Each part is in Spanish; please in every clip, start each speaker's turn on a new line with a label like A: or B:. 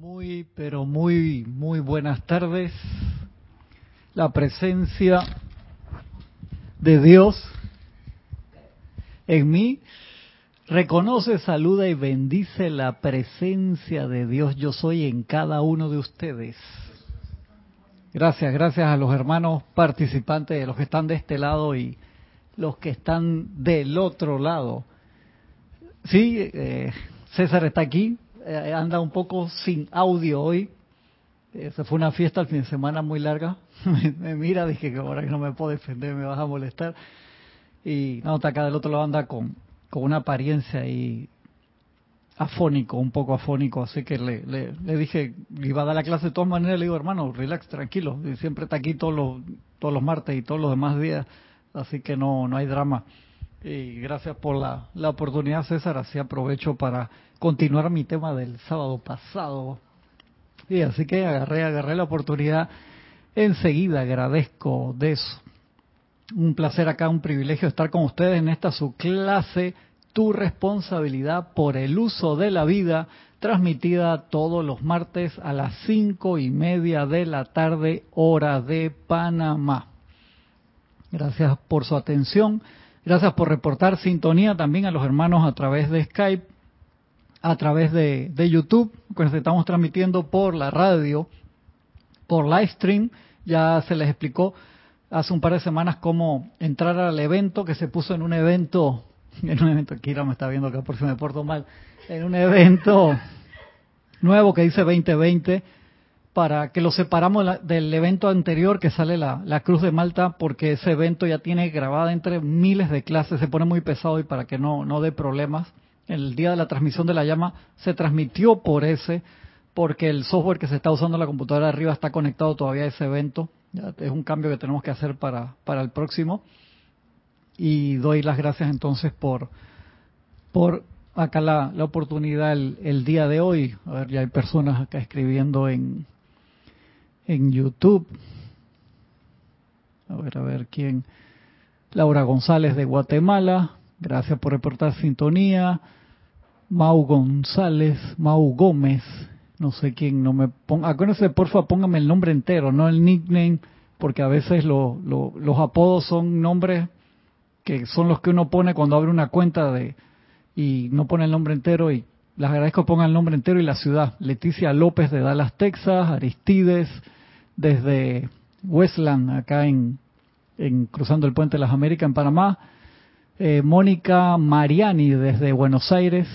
A: Muy, pero muy, muy buenas tardes. La presencia de Dios en mí reconoce, saluda y bendice la presencia de Dios. Yo soy en cada uno de ustedes. Gracias, gracias a los hermanos participantes, los que están de este lado y los que están del otro lado. Sí, eh, César está aquí, eh, anda un poco sin audio hoy. Eh, se fue una fiesta el fin de semana muy larga. me, mira, dije que ahora no me puedo defender, me vas a molestar. Y no, está acá del otro lado anda con, con una apariencia y afónico, un poco afónico, así que le, le, dije, iba a dar la clase de todas maneras, le digo, hermano, relax, tranquilo, siempre está aquí todos los, todos los martes y todos los demás días, así que no, no hay drama. Y gracias por la, la oportunidad, César, así aprovecho para continuar mi tema del sábado pasado. Y así que agarré, agarré la oportunidad enseguida, agradezco de eso. Un placer acá, un privilegio estar con ustedes en esta su clase tu responsabilidad por el uso de la vida, transmitida todos los martes a las cinco y media de la tarde, hora de Panamá. Gracias por su atención. Gracias por reportar sintonía también a los hermanos a través de Skype, a través de, YouTube, que estamos transmitiendo por la radio, por live stream. Ya se les explicó hace un par de semanas cómo entrar al evento, que se puso en un evento en un evento, Kira me está viendo acá por si me porto mal, en un evento nuevo que dice 2020, para que lo separamos del evento anterior que sale la, la, Cruz de Malta, porque ese evento ya tiene grabada entre miles de clases, se pone muy pesado y para que no, no dé problemas. El día de la transmisión de la llama se transmitió por ese, porque el software que se está usando en la computadora arriba está conectado todavía a ese evento. Ya es un cambio que tenemos que hacer para, para el próximo y doy las gracias entonces por, por acá la, la oportunidad el, día de hoy. A ver, ya hay personas acá escribiendo en, en YouTube. A ver, a ver quién. Laura González de Guatemala, gracias por reportar sintonía. Mau González, Mau Gómez, no sé quién, no me ponga. Acuérdense, porfa, póngame el nombre entero, no el nickname, porque a veces lo, los apodos son nombres que son los que uno pone cuando abre una cuenta de y no pone el nombre entero y les agradezco pongan el nombre entero y la ciudad. Leticia López de Dallas, Texas, Aristides desde Westland, acá en, en cruzando el puente de las Américas en Panamá, eh, Mónica Mariani desde Buenos Aires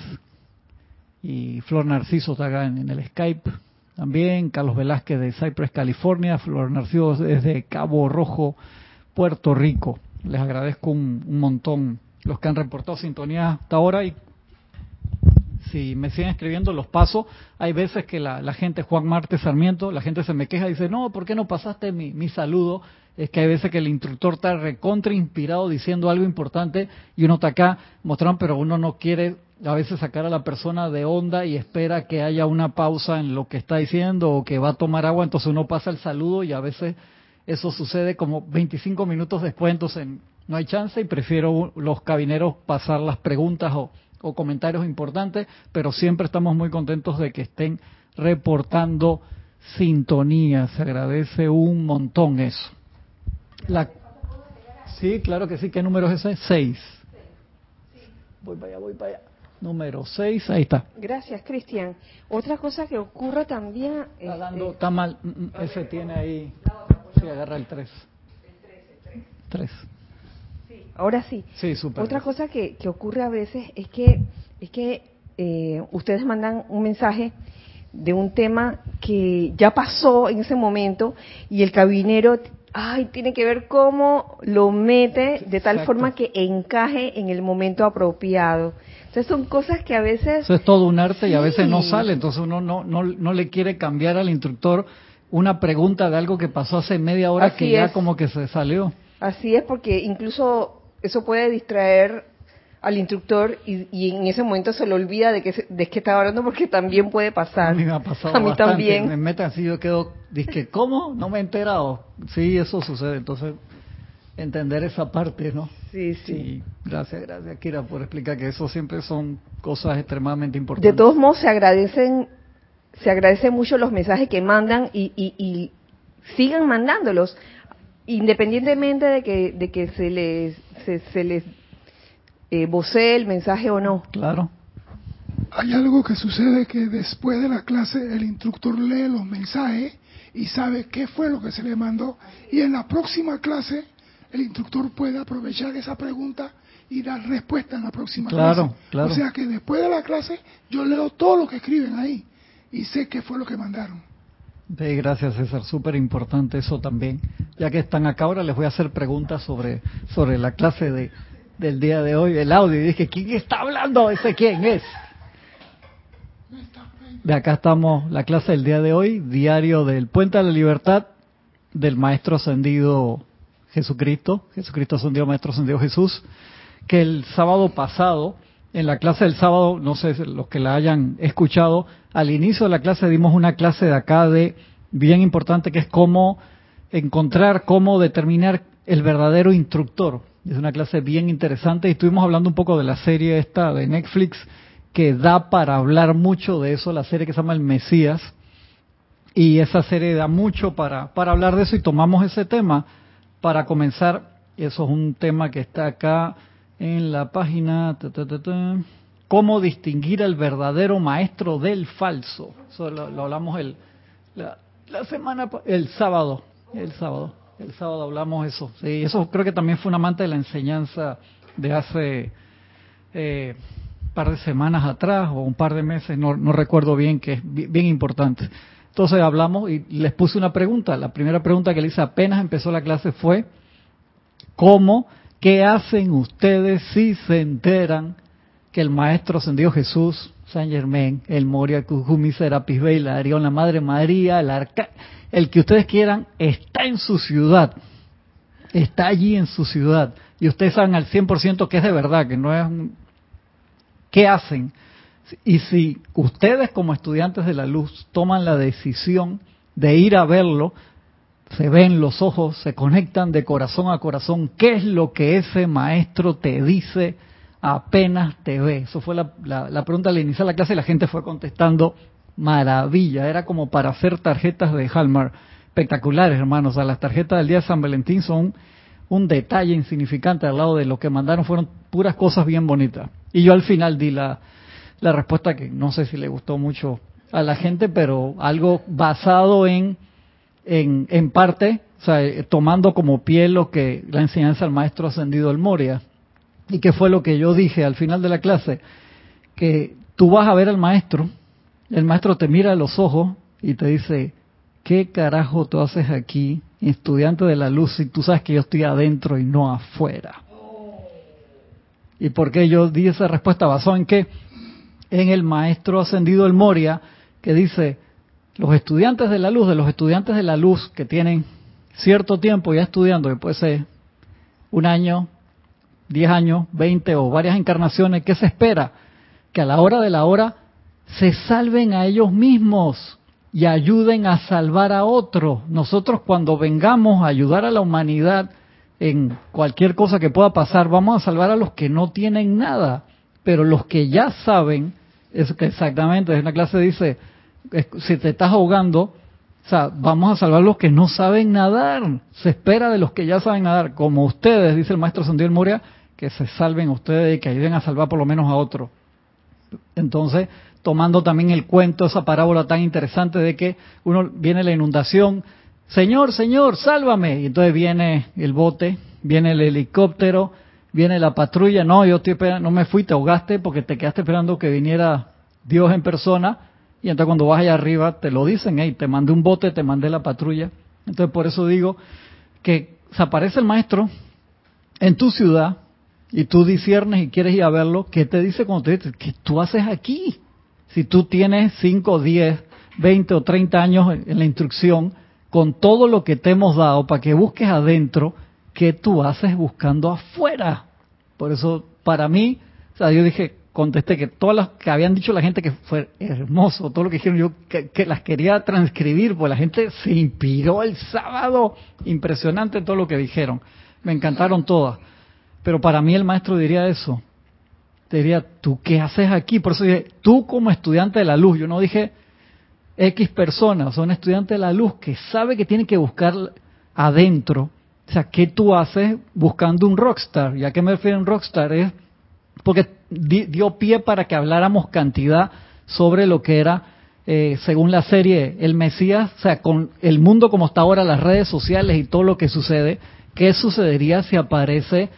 A: y Flor Narciso está acá en, el Skype también, Carlos Velázquez de Cypress, California, Flor Narciso desde Cabo Rojo, Puerto Rico. Les agradezco un, montón los que han reportado sintonía hasta ahora y si me siguen escribiendo los pasos, hay veces que la, gente, Juan Marte Sarmiento, la gente se me queja y dice, no, ¿por qué no pasaste mi, mi saludo? Es que hay veces que el instructor está recontra inspirado diciendo algo importante y uno está acá mostrando, pero uno no quiere a veces sacar a la persona de onda y espera que haya una pausa en lo que está diciendo o que va a tomar agua, entonces uno pasa el saludo y a veces eso sucede como 25 minutos después, entonces no hay chance y prefiero los cabineros pasar las preguntas o, comentarios importantes, pero siempre estamos muy contentos de que estén reportando sintonía. Se agradece un montón eso. La... Sí, claro que sí. ¿Qué número es ese? Seis. Voy para allá, voy para allá. Número seis, ahí está.
B: Gracias, Cristian. Otra cosa que ocurre también...
A: Está, dando, este, está mal, mm, mm, ese tiene ahí... Sí, agarra el 3. El 3,
B: Sí, ahora sí.
A: Sí, super.
B: Otra cosa que, que, ocurre a veces es que, es que eh, ustedes mandan un mensaje de un tema que ya pasó en ese momento y el cabinero ay, tiene que ver cómo lo mete de tal forma que encaje en el momento apropiado. Entonces son cosas que a veces...
A: Eso es todo un arte y a veces no sale, entonces uno no, no, no le quiere cambiar al instructor una pregunta de algo que pasó hace media hora que ya como que se salió.
B: Así es, porque incluso eso puede distraer al instructor y, en ese momento se le olvida de que de qué estaba hablando porque también puede pasar.
A: A mí me ha pasado A mí también. Me meten así, yo quedo, dije, ¿cómo? No me he enterado. Sí, eso sucede. Entonces, entender esa parte, ¿no?
B: Sí, sí.
A: Gracias, gracias, Kira, por explicar que eso siempre son cosas extremadamente importantes.
B: De todos modos, se agradecen se agradece mucho los mensajes que mandan y, y, y sigan mandándolos, independientemente de que, de que se les, se, se les eh, vocee el mensaje o no.
A: Claro.
C: Hay algo que sucede que después de la clase el instructor lee los mensajes y sabe qué fue lo que se le mandó y en la próxima clase el instructor puede aprovechar esa pregunta y dar respuesta en la próxima
A: Claro,
C: clase.
A: claro.
C: O sea que después de la clase yo leo todo lo que escriben ahí y sé qué fue lo que mandaron.
A: Sí, gracias César, súper importante eso también. Ya que están acá ahora les voy a hacer preguntas sobre, sobre la clase de, del día de hoy, el audio. Y dije, ¿quién está hablando? ¿Ese quién es? De acá estamos, la clase del día de hoy, diario del Puente a la Libertad del Maestro Ascendido Jesucristo, Jesucristo Ascendido, Maestro Ascendido Jesús, que el sábado pasado, en la clase del sábado, no sé los que la hayan escuchado, al inicio de la clase dimos una clase de acá de bien importante que es cómo encontrar, cómo determinar el verdadero instructor. Es una clase bien interesante y estuvimos hablando un poco de la serie esta de Netflix que da para hablar mucho de eso, la serie que se llama El Mesías. Y esa serie da mucho para, para hablar de eso y tomamos ese tema para comenzar. Eso es un tema que está acá en la página. ta, ta, ta, cómo distinguir al verdadero maestro del falso. Eso lo, lo hablamos el, la, la semana, el sábado. El sábado. El sábado hablamos eso. Sí, eso creo que también fue un amante de la enseñanza de hace eh, par de semanas atrás o un par de meses, no, no recuerdo bien, que es bi- bien importante. Entonces hablamos y les puse una pregunta. La primera pregunta que le hice apenas empezó la clase fue, ¿cómo, qué hacen ustedes si se enteran el Maestro Ascendido Jesús, San Germán, el Moria, Kujumi, Serapis Bey, la Arión, la Madre María, el Arca, el que ustedes quieran, está en su ciudad, está allí en su ciudad, y ustedes saben al 100% que es de verdad, que no es. ¿Qué hacen? Y si ustedes como estudiantes de la luz toman la decisión de ir a verlo, se ven los ojos, se conectan de corazón a corazón, ¿qué es lo que ese maestro te dice apenas te ve? Eso fue la, la, pregunta al iniciar la clase y la gente fue contestando maravilla, era como para hacer tarjetas de Hallmark espectaculares, hermanos, o sea, las tarjetas del día de San Valentín son un detalle insignificante al lado de lo que mandaron, fueron puras cosas bien bonitas. Y yo al final di la, la respuesta que no sé si le gustó mucho a la gente, pero algo basado en, en, en parte, o sea, eh, tomando como pie lo que la enseñanza del maestro ascendido el Moria, y que fue lo que yo dije al final de la clase, que tú vas a ver al maestro, el maestro te mira a los ojos y te dice, ¿qué carajo tú haces aquí, estudiante de la luz, si tú sabes que yo estoy adentro y no afuera? ¿Y por qué yo di esa respuesta? ¿Basado en qué? En el maestro ascendido el Moria, que dice, los estudiantes de la luz, de los estudiantes de la luz que tienen cierto tiempo ya estudiando, que puede ser un año, diez años, veinte o varias encarnaciones, ¿qué se espera? Que a la hora de la hora se salven a ellos mismos y ayuden a salvar a otros. Nosotros cuando vengamos a ayudar a la humanidad en cualquier cosa que pueda pasar, vamos a salvar a los que no tienen nada, pero los que ya saben, es que exactamente, en una clase dice, si te estás ahogando, o sea, vamos a salvar a los que no saben nadar. Se espera de los que ya saben nadar, como ustedes, dice el maestro Santiago Moria, que se salven ustedes y que ayuden a salvar por lo menos a otro. Entonces, tomando también el cuento, esa parábola tan interesante de que uno viene la inundación, Señor, Señor, sálvame. Y entonces viene el bote, viene el helicóptero, viene la patrulla. No, yo estoy no me fui, te ahogaste porque te quedaste esperando que viniera Dios en persona. Y entonces cuando vas allá arriba te lo dicen, hey, te mandé un bote, te mandé la patrulla. Entonces por eso digo que se aparece el maestro en tu ciudad y tú disiernes y quieres ir a verlo, ¿qué te dice cuando te dice, ¿qué tú haces aquí? Si tú tienes 5, 10, 20 o 30 años en la instrucción, con todo lo que te hemos dado para que busques adentro, ¿qué tú haces buscando afuera? Por eso, para mí, yo dije, contesté que todas las que habían dicho la gente que fue hermoso, todo lo que dijeron, yo que, que las quería transcribir, pues la gente se inspiró el sábado, impresionante todo lo que dijeron, me encantaron todas. Pero para mí el maestro diría eso, diría, ¿tú qué haces aquí? Por eso dije, tú como estudiante de la luz, yo no dije, X personas, son estudiantes de la luz que sabe que tiene que buscar adentro. O sea, ¿qué tú haces buscando un rockstar? ¿Y a qué me refiero un rockstar? Es porque dio pie para que habláramos cantidad sobre lo que era, eh, según la serie, el Mesías, o sea, con el mundo como está ahora, las redes sociales y todo lo que sucede, ¿qué sucedería si aparece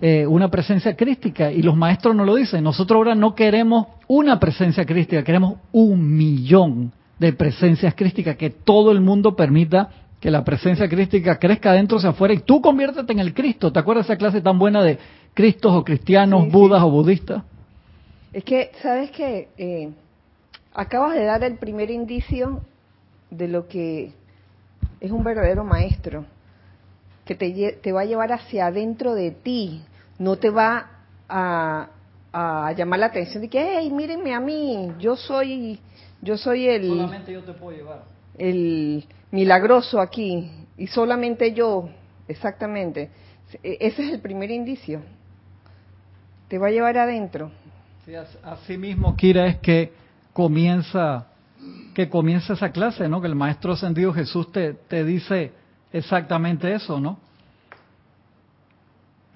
A: eh, una presencia crística? Y los maestros nos lo dicen, nosotros ahora no queremos una presencia crística, queremos un millón de presencias crísticas, que todo el mundo permita que la presencia crística crezca adentro hacia afuera y tú conviértete en el Cristo. ¿Te acuerdas de esa clase tan buena de Cristos o cristianos, budas o budistas?
B: Es que, ¿sabes qué? Eh, acabas de dar el primer indicio de lo que es un verdadero maestro, que te, te va a llevar hacia adentro de ti, no te va a, a llamar la atención de que, hey, mírenme a mí, yo soy yo soy el...
A: Solamente yo te puedo llevar.
B: El milagroso aquí. Y solamente yo, exactamente. E, ese es el primer indicio. Te va a llevar adentro.
A: Sí, así mismo, Kira, es que comienza que comienza esa clase, ¿no? Que el Maestro Ascendido Jesús te, te dice exactamente eso, ¿no?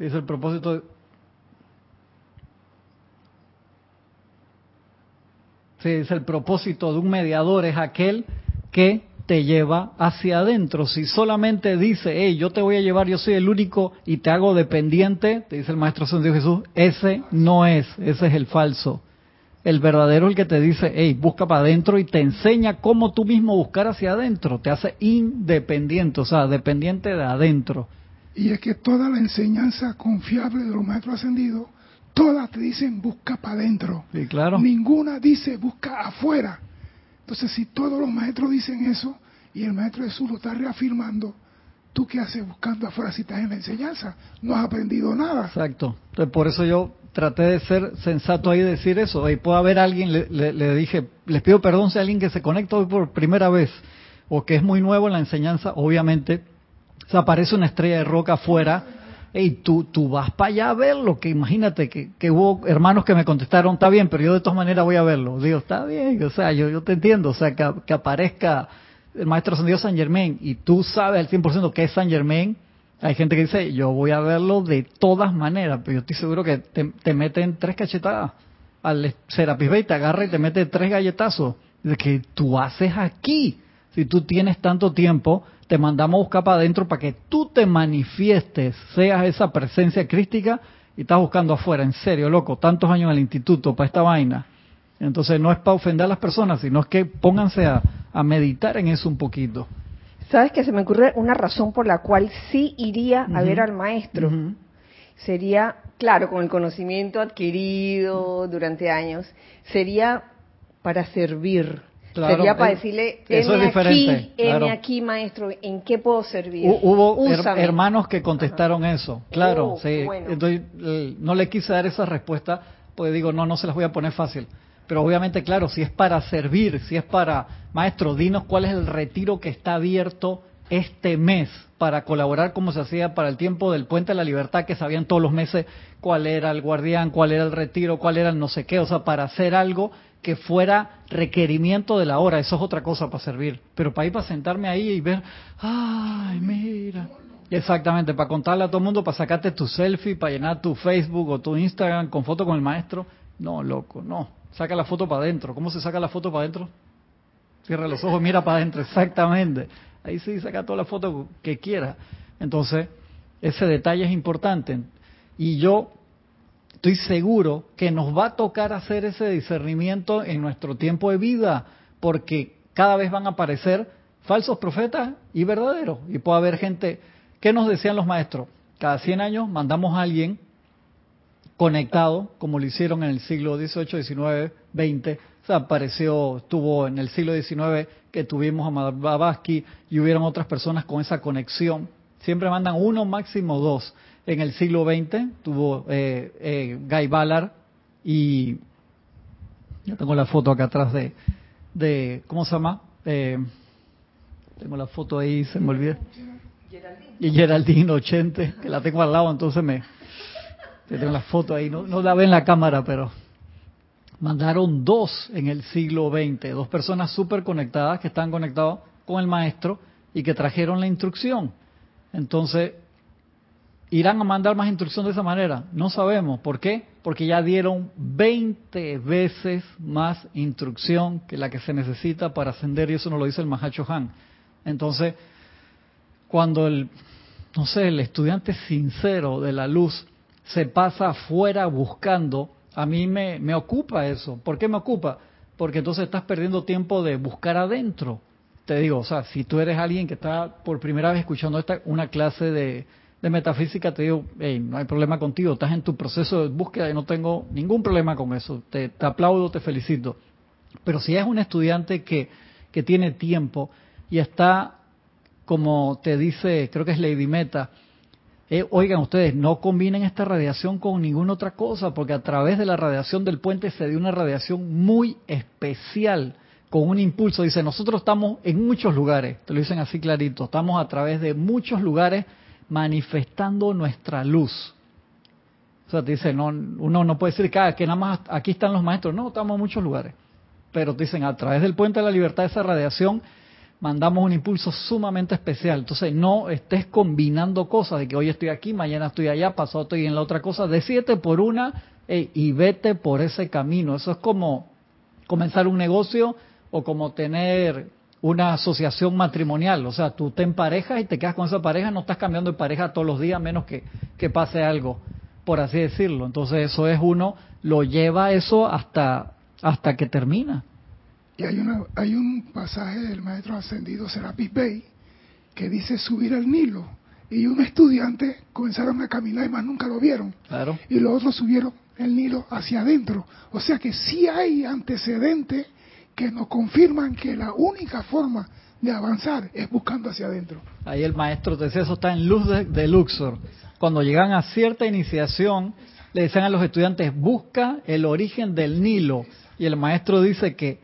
A: Dice el propósito de, Sí, es el propósito de un mediador, es aquel que te lleva hacia adentro. Si solamente dice, hey, yo te voy a llevar, yo soy el único y te hago dependiente, te dice el Maestro Santo Jesús, ese no es, ese es el falso. El verdadero es el que te dice, hey, busca para adentro y te enseña cómo tú mismo buscar hacia adentro. Te hace independiente, o sea, dependiente de adentro.
C: Y es que toda la enseñanza confiable de los maestros ascendidos Todas te dicen busca para adentro.
A: Sí, claro.
C: Ninguna dice busca afuera. Entonces, si todos los maestros dicen eso y el maestro Jesús lo está reafirmando, ¿tú qué haces buscando afuera si estás en la enseñanza? No has aprendido nada.
A: Exacto. Entonces, por eso yo traté de ser sensato ahí y decir eso. Y puede haber alguien, le, le, dije, les pido perdón si hay alguien que se conecta hoy por primera vez o que es muy nuevo en la enseñanza, obviamente, se aparece una estrella de roca afuera hey, tú, tú vas para allá a verlo, que imagínate que, hubo hermanos que me contestaron, está bien, pero yo de todas maneras voy a verlo. Digo, está bien, o sea, yo, yo te entiendo, o sea, que, aparezca el Maestro Ascendido San Germain y tú sabes al 100% que es San Germain, hay gente que dice, yo voy a verlo de todas maneras, pero yo estoy seguro que te, te meten tres cachetadas al Serapis Bay, te agarra y te mete tres galletazos. De que tú haces aquí, si tú tienes tanto tiempo te mandamos a buscar para adentro para que tú te manifiestes, seas esa presencia crística y estás buscando afuera, en serio, loco, tantos años en el instituto para esta vaina. Entonces no es para ofender a las personas, sino es que pónganse a, meditar en eso un poquito.
B: ¿Sabes que se me ocurre una razón por la cual sí iría a ver al maestro? Sería, claro, con el conocimiento adquirido durante años, sería para servir Sería para decirle, eso es aquí, aquí, maestro, ¿en qué puedo servir?
A: Hubo hermanos que contestaron eso, claro, oh, sí. Entonces, no le quise dar esa respuesta, pues digo, no, no se las voy a poner fácil. Pero obviamente, claro, si es para servir, si es para, maestro, dinos cuál es el retiro que está abierto este mes para colaborar como se hacía para el tiempo del Puente de la Libertad, que sabían todos los meses cuál era el guardián, cuál era el retiro, cuál era el no sé qué, o sea, para hacer algo que fuera requerimiento de la hora, eso es otra cosa para servir, pero para ir para sentarme ahí y ver, ay, mira. Exactamente, para contarle a todo el mundo, para sacarte tu selfie, para llenar tu Facebook o tu Instagram con foto con el maestro. No, loco, no. Saca la foto para adentro. ¿Cómo se saca la foto para adentro? Cierra los ojos, mira para adentro, exactamente. Ahí sí, saca toda la foto que quiera. Entonces, ese detalle es importante. Y yo estoy seguro que nos va a tocar hacer ese discernimiento en nuestro tiempo de vida, porque cada vez van a aparecer falsos profetas y verdaderos. Y puede haber gente, ¿qué nos decían los maestros? Cada 100 años mandamos a alguien conectado, como lo hicieron en el siglo XVIII, XIX, XX. O sea, apareció, estuvo en el siglo XIX que tuvimos a Blavatsky y hubieron otras personas con esa conexión. Siempre mandan uno, máximo dos en el siglo XX, tuvo eh, eh, Guy Ballard y yo tengo la foto acá atrás de, de ¿cómo se llama? Eh, tengo la foto ahí, se me olvida. Y Geraldine 80, que la tengo al lado, entonces me tengo la foto ahí, no, no la ve en la cámara, pero mandaron dos en el siglo XX, dos personas súper conectadas que están conectados con el maestro y que trajeron la instrucción. Entonces, ¿irán a mandar más instrucción de esa manera? No sabemos. ¿Por qué? Porque ya dieron 20 veces más instrucción que la que se necesita para ascender y eso nos lo dice el Mahacho Han. Entonces, cuando el, no sé, el estudiante sincero de la luz se pasa afuera buscando, a mí me, me ocupa eso. ¿Por qué me ocupa? Porque entonces estás perdiendo tiempo de buscar adentro. Te digo, o sea, si tú eres alguien que está por primera vez escuchando esta, una clase de, de metafísica, te digo, hey, no hay problema contigo, estás en tu proceso de búsqueda y no tengo ningún problema con eso. Te, aplaudo, te felicito. Pero si es un estudiante que, que tiene tiempo y está, como te dice, creo que es Lady Meta, eh, oigan ustedes, no combinen esta radiación con ninguna otra cosa, porque a través de la radiación del puente se dio una radiación muy especial, con un impulso. Dice, nosotros estamos en muchos lugares, te lo dicen así clarito, estamos a través de muchos lugares manifestando nuestra luz. O sea, te dice, no, uno no puede decir que, ah, que nada más aquí están los maestros, no, estamos en muchos lugares. Pero te dicen, a través del puente de la libertad, esa radiación mandamos un impulso sumamente especial. Entonces no estés combinando cosas de que hoy estoy aquí, mañana estoy allá, pasado estoy en la otra cosa. Decídete por una y vete por ese camino. Eso es como comenzar un negocio o como tener una asociación matrimonial. O sea, tú te emparejas y te quedas con esa pareja, no estás cambiando de pareja todos los días, menos que, que pase algo, por así decirlo. Entonces eso es uno, lo lleva eso hasta, hasta que termina.
C: Y hay, una, hay un pasaje del maestro ascendido Serapis Bey que dice subir al Nilo. Y un estudiante comenzaron a caminar y más nunca lo vieron.
A: Claro.
C: Y los otros subieron el Nilo hacia adentro. O sea que sí hay antecedentes que nos confirman que la única forma de avanzar es buscando hacia adentro.
A: Ahí el maestro te dice, eso está en luz de, Luxor. Cuando llegan a cierta iniciación, le dicen a los estudiantes, busca el origen del Nilo. Y el maestro dice que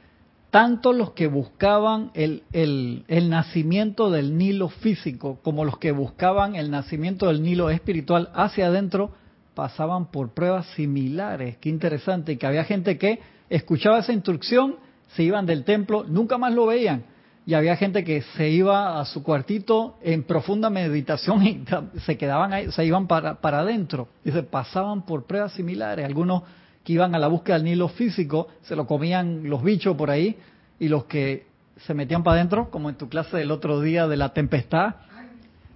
A: tanto los que buscaban el, el, el, nacimiento del Nilo físico como los que buscaban el nacimiento del Nilo espiritual hacia adentro pasaban por pruebas similares. Qué interesante. Y que había gente que escuchaba esa instrucción, se iban del templo, nunca más lo veían. Y había gente que se iba a su cuartito en profunda meditación y se quedaban ahí, se iban para, para adentro. Y se pasaban por pruebas similares. Algunos que iban a la búsqueda del Nilo físico, se lo comían los bichos por ahí, y los que se metían para adentro, como en tu clase del otro día de la tempestad,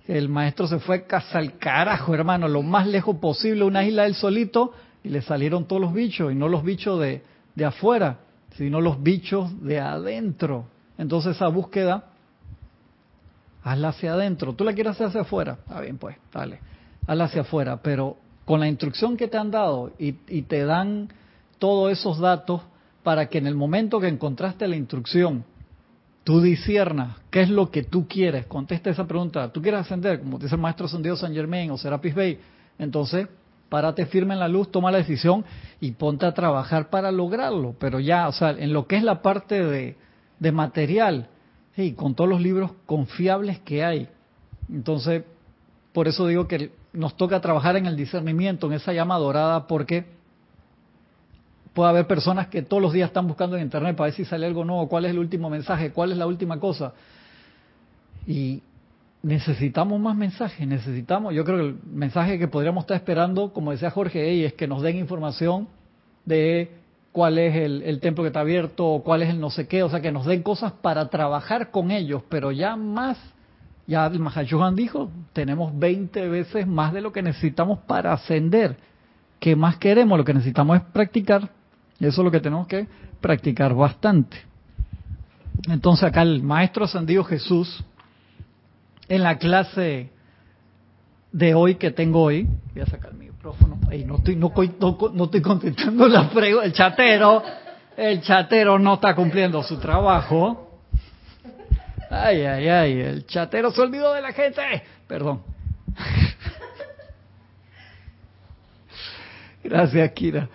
A: el maestro se fue casa al carajo, hermano, lo más lejos posible, una isla del solito, y le salieron todos los bichos, y no los bichos de, de afuera, sino los bichos de adentro. Entonces esa búsqueda, hazla hacia adentro. Tú la quieres hacer hacia afuera, está bien pues, dale, hazla hacia afuera, pero con la instrucción que te han dado y, y, te dan todos esos datos para que en el momento que encontraste la instrucción, tú disiernas qué es lo que tú quieres. Contesta esa pregunta. ¿Tú quieres ascender? Como dice el maestro ascendido San Germain o Serapis Bay. Entonces, párate firme en la luz, toma la decisión y ponte a trabajar para lograrlo. Pero ya, o sea, en lo que es la parte de, de material, y con todos los libros confiables que hay. Entonces, por eso digo que nos toca trabajar en el discernimiento, en esa llama dorada, porque puede haber personas que todos los días están buscando en internet para ver si sale algo nuevo, cuál es el último mensaje, cuál es la última cosa. Y necesitamos más mensajes, necesitamos, yo creo que el mensaje que podríamos estar esperando, como decía Jorge, es que nos den información de cuál es el, templo que está abierto, o cuál es el no sé qué, o sea, que nos den cosas para trabajar con ellos, pero ya más ya el Mahayuhan dijo, tenemos 20 veces más de lo que necesitamos para ascender. ¿Qué más queremos? Lo que necesitamos es practicar. Eso es lo que tenemos que practicar bastante. Entonces acá el Maestro Ascendido Jesús, en la clase de hoy que tengo hoy, voy a sacar mi micrófono, Ey, no, estoy, no, no, no estoy contestando la pregunta, el chatero, el chatero no está cumpliendo su trabajo. Ay, ay, ay, el chatero se olvidó de la gente. Perdón. Gracias, Kira.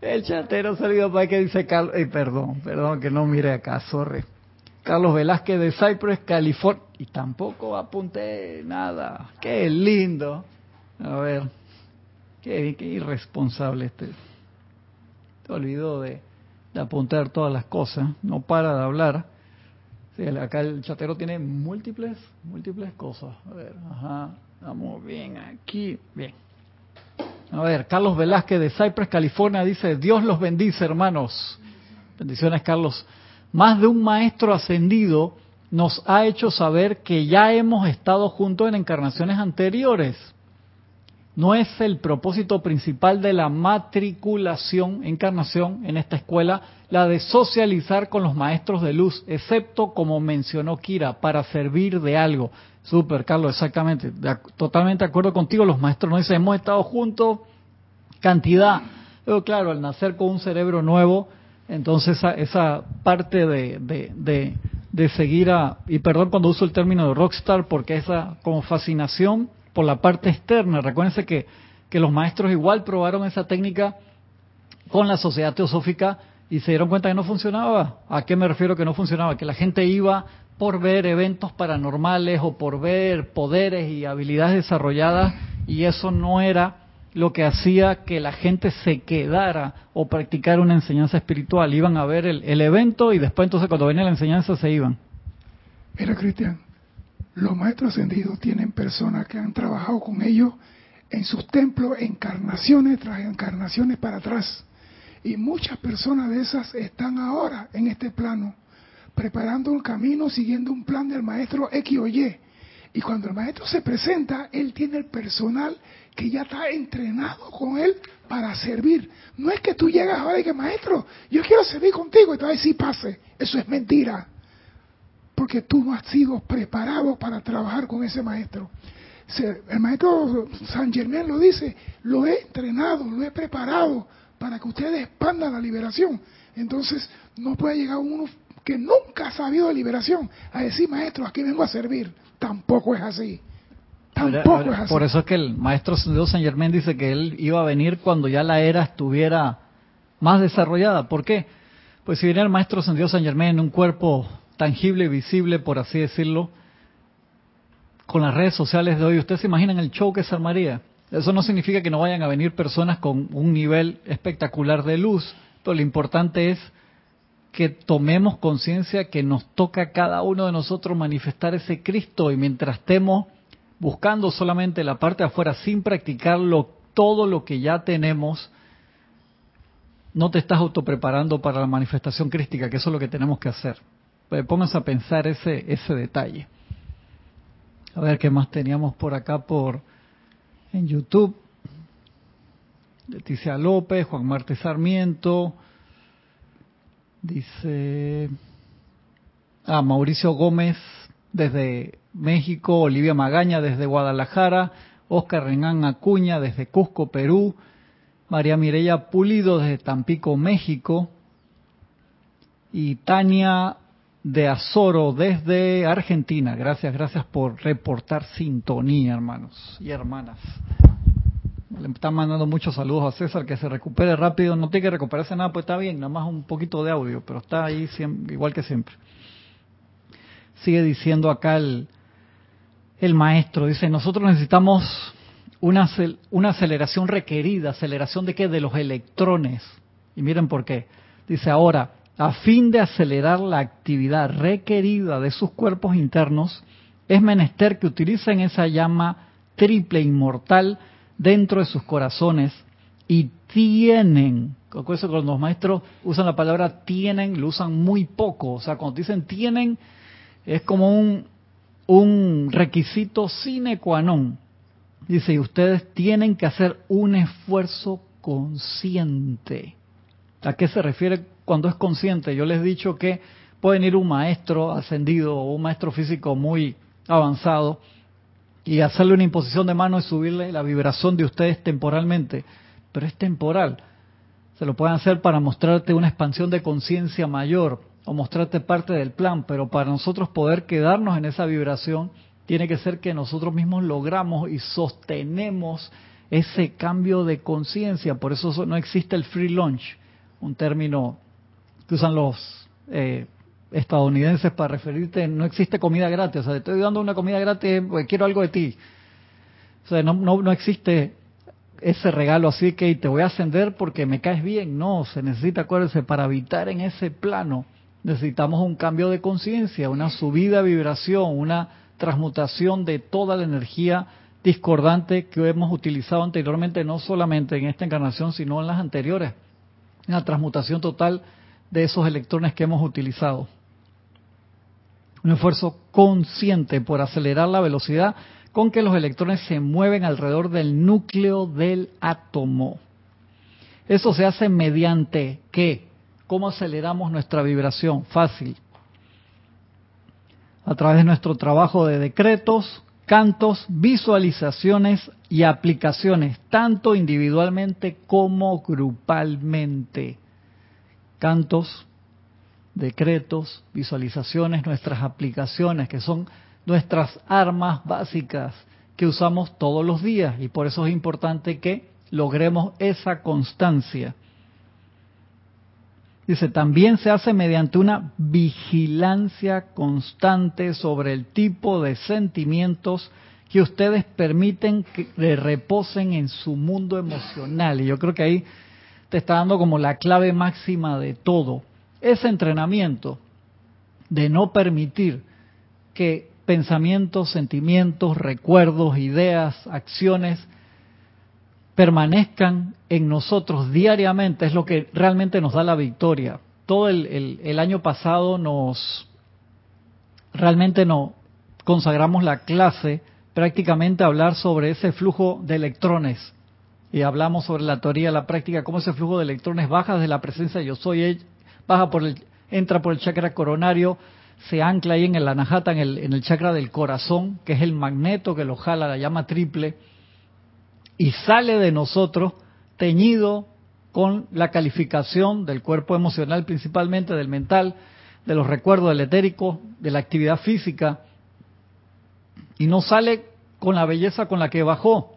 A: El chatero se olvidó para que dice Carlos. Perdón, perdón que no mire acá, sorry. Carlos Velázquez de Cypress, California. Y tampoco apunté nada. Qué lindo. A ver, qué, irresponsable este. Te olvidó de, apuntar todas las cosas, no para de hablar. Acá el chatero tiene múltiples, múltiples cosas. A ver, ajá, vamos bien aquí, bien. A ver, Carlos Velázquez de Cypress, California dice, Dios los bendice, hermanos. Bendiciones, Carlos. Más de un maestro ascendido nos ha hecho saber que ya hemos estado juntos en encarnaciones anteriores. No es el propósito principal de la matriculación, encarnación en esta escuela, la de socializar con los maestros de luz, excepto, como mencionó Kira, para servir de algo. Super, Carlos, exactamente. totalmente de acuerdo contigo. Los maestros nos dicen, hemos estado juntos, cantidad. Pero claro, al nacer con un cerebro nuevo, entonces esa, esa parte de, de, de, seguir a, y perdón cuando uso el término de rockstar, porque esa como fascinación por la parte externa. Recuérdense que, que los maestros igual probaron esa técnica con la sociedad teosófica y se dieron cuenta que no funcionaba. ¿A qué me refiero que no funcionaba? Que la gente iba por ver eventos paranormales o por ver poderes y habilidades desarrolladas y eso no era lo que hacía que la gente se quedara o practicara una enseñanza espiritual. Iban a ver el, evento y después entonces cuando venía la enseñanza se iban.
C: Mira, Cristian, los maestros ascendidos tienen personas que han trabajado con ellos en sus templos, encarnaciones tras encarnaciones para atrás. Y muchas personas de esas están ahora en este plano preparando un camino siguiendo un plan del maestro X o Y. Y cuando el maestro se presenta, él tiene el personal que ya está entrenado con él para servir. No es que tú llegas ahora y que, maestro, yo quiero servir contigo y te vas a decir, pase. Eso es mentira. Porque tú no has sido preparado para trabajar con ese maestro. El maestro San Germán lo dice, lo he entrenado, lo he preparado para que ustedes expandan la liberación. Entonces, no puede llegar uno que nunca ha sabido de liberación a decir, maestro, aquí vengo a servir. Tampoco es así. Tampoco es así.
A: Por eso es que el maestro San Germán dice que él iba a venir cuando ya la era estuviera más desarrollada. ¿Por qué? Pues si viene el maestro Dios San Germán en un cuerpo tangible y visible, por así decirlo, con las redes sociales de hoy, ¿ustedes se imaginan el show que se armaría? Eso no significa que no vayan a venir personas con un nivel espectacular de luz, pero lo importante es que tomemos conciencia que nos toca a cada uno de nosotros manifestar ese Cristo y mientras estemos buscando solamente la parte de afuera sin practicarlo todo lo que ya tenemos, no te estás autopreparando para la manifestación crística, que eso es lo que tenemos que hacer. Pues pónganse a pensar ese, ese detalle. A ver qué más teníamos por acá por en YouTube. Leticia López, Juan Marte Sarmiento, Dice, ah, Mauricio Gómez desde México, Olivia Magaña desde Guadalajara, Oscar Renán Acuña desde Cusco, Perú, María Mireya Pulido desde Tampico, México, y Tania de Azoro desde Argentina. Gracias, gracias por reportar sintonía, hermanos y hermanas. Le están mandando muchos saludos a César, que se recupere rápido. No tiene que recuperarse nada, pues está bien, nada más un poquito de audio, pero está ahí igual que siempre. Sigue diciendo acá el, el maestro, dice, nosotros necesitamos una, una aceleración requerida, aceleración de qué? De los electrones. Y miren por qué. Dice ahora, a fin de acelerar la actividad requerida de sus cuerpos internos, es menester que utilicen esa llama triple inmortal dentro de sus corazones y tienen, con eso cuando los maestros usan la palabra tienen, lo usan muy poco, o sea, cuando dicen tienen, es como un, un requisito sine qua non. Dice, y ustedes tienen que hacer un esfuerzo consciente. ¿A qué se refiere cuando es consciente? Yo les he dicho que pueden ir un maestro ascendido o un maestro físico muy avanzado y hacerle una imposición de mano es subirle la vibración de ustedes temporalmente, pero es temporal. Se lo pueden hacer para mostrarte una expansión de conciencia mayor o mostrarte parte del plan, pero para nosotros poder quedarnos en esa vibración, tiene que ser que nosotros mismos logramos y sostenemos ese cambio de conciencia. Por eso no existe el free lunch, un término que usan los eh, estadounidenses para referirte, no existe comida gratis, o sea, te estoy dando una comida gratis, pues quiero algo de ti. O sea, no, no, no existe ese regalo así que te voy a ascender porque me caes bien. No, se necesita, acuérdense, para habitar en ese plano necesitamos un cambio de conciencia, una subida de vibración, una transmutación de toda la energía discordante que hemos utilizado anteriormente, no solamente en esta encarnación, sino en las anteriores. Una transmutación total de esos electrones que hemos utilizado. Un esfuerzo consciente por acelerar la velocidad con que los electrones se mueven alrededor del núcleo del átomo. Eso se hace mediante qué? ¿Cómo aceleramos nuestra vibración? Fácil. A través de nuestro trabajo de decretos, cantos, visualizaciones y aplicaciones, tanto individualmente como grupalmente. Cantos, decretos, visualizaciones, nuestras aplicaciones, que son nuestras armas básicas que usamos todos los días y por eso es importante que logremos esa constancia. Dice, también se hace mediante una vigilancia constante sobre el tipo de sentimientos que ustedes permiten que reposen en su mundo emocional. Y yo creo que ahí te está dando como la clave máxima de todo. Ese entrenamiento de no permitir que pensamientos, sentimientos, recuerdos, ideas, acciones permanezcan en nosotros diariamente es lo que realmente nos da la victoria. Todo el, año pasado nos realmente nos consagramos la clase prácticamente a hablar sobre ese flujo de electrones y hablamos sobre la teoría de la práctica, cómo ese flujo de electrones baja desde la presencia de yo soy, baja por el, entra por el chakra coronario, se ancla ahí en el anahata, en el, en el chakra del corazón, que es el magneto que lo jala, la llama triple, y sale de nosotros teñido con la calificación del cuerpo emocional, principalmente del mental, de los recuerdos del etérico, de la actividad física, y no sale con la belleza con la que bajó.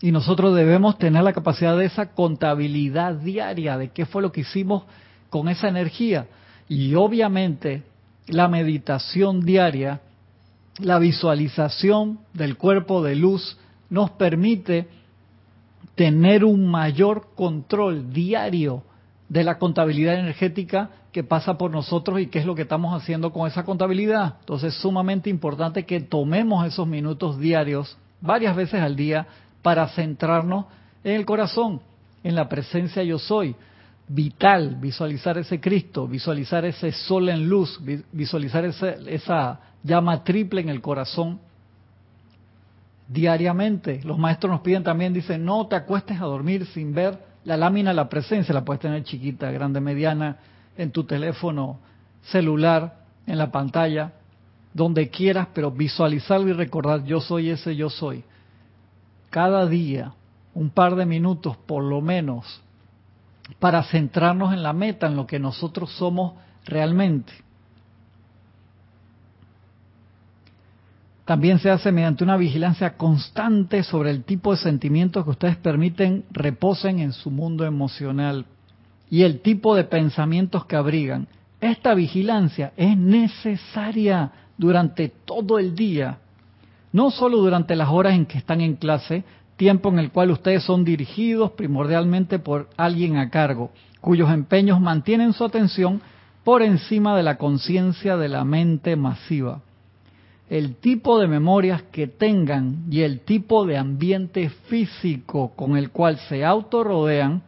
A: Y nosotros debemos tener la capacidad de esa contabilidad diaria de qué fue lo que hicimos con esa energía. Y obviamente la meditación diaria, la visualización del cuerpo de luz nos permite tener un mayor control diario de la contabilidad energética que pasa por nosotros y qué es lo que estamos haciendo con esa contabilidad. Entonces es sumamente importante que tomemos esos minutos diarios, varias veces al día, para centrarnos en el corazón, en la presencia yo soy, vital, visualizar ese Cristo, visualizar ese sol en luz, visualizar esa llama triple en el corazón diariamente. Los maestros nos piden también, dicen, no te acuestes a dormir sin ver la lámina la presencia, la puedes tener chiquita, grande, mediana, en tu teléfono celular, en la pantalla, donde quieras, pero visualizarlo y recordar, yo soy ese, yo soy. Cada día, un par de minutos por lo menos, para centrarnos en la meta, en lo que nosotros somos realmente. También se hace mediante una vigilancia constante sobre el tipo de sentimientos que ustedes permiten reposen en su mundo emocional y el tipo de pensamientos que abrigan. Esta vigilancia es necesaria durante todo el día, no solo durante las horas en que están en clase, tiempo en el cual ustedes son dirigidos primordialmente por alguien a cargo, cuyos empeños mantienen su atención por encima de la conciencia de la mente masiva. El tipo de memorias que tengan y el tipo de ambiente físico con el cual se autorrodean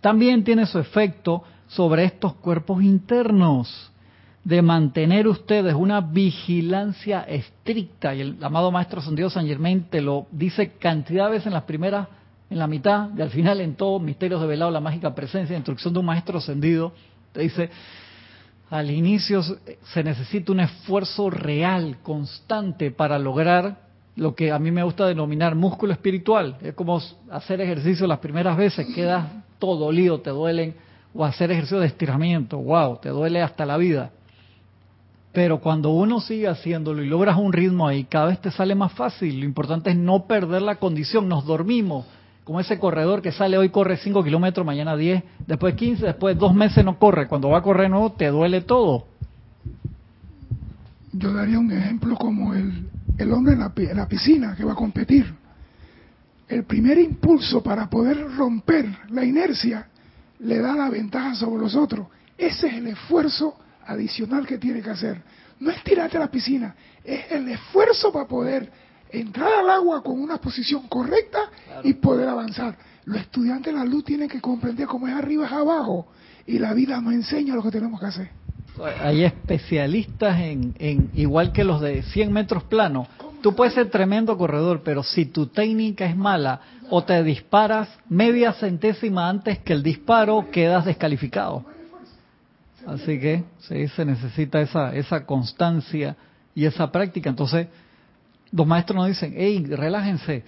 A: también tiene su efecto sobre estos cuerpos internos de mantener ustedes una vigilancia estricta, y el amado Maestro Dios San Germain te lo dice cantidad de veces en las primeras, en la mitad, y al final en todo Misterios de Velado, la mágica presencia, instrucción de un Maestro ascendido, te dice, al inicio se necesita un esfuerzo real, constante, para lograr lo que a mí me gusta denominar músculo espiritual. Es como hacer ejercicio las primeras veces, quedas todo dolido, te duelen, o hacer ejercicio de estiramiento, wow, te duele hasta la vida. Pero cuando uno sigue haciéndolo y logras un ritmo ahí, cada vez te sale más fácil. Lo importante es no perder la condición. Nos dormimos, como ese corredor que sale hoy corre 5 kilómetros, mañana 10, después 15, después dos meses no corre. Cuando va a correr nuevo te duele todo.
C: Yo daría un ejemplo como el, el hombre en la, en la piscina que va a competir. el primer impulso para poder romper la inercia le da la ventaja sobre los otros. Ese es el esfuerzo adicional que tiene que hacer. No es tirarte a la piscina, es el esfuerzo para poder entrar al agua con una posición correcta y poder avanzar. Los estudiantes de la luz tienen que comprender cómo es arriba es abajo y la vida nos enseña lo que tenemos que hacer.
A: Hay especialistas en, en igual que los de 100 metros plano. Tú puedes ser tremendo corredor, pero si tu técnica es mala o te disparas media centésima antes que el disparo, quedas descalificado. Así que sí, se necesita esa, esa constancia y esa práctica. Entonces, los maestros nos dicen, hey, relájense.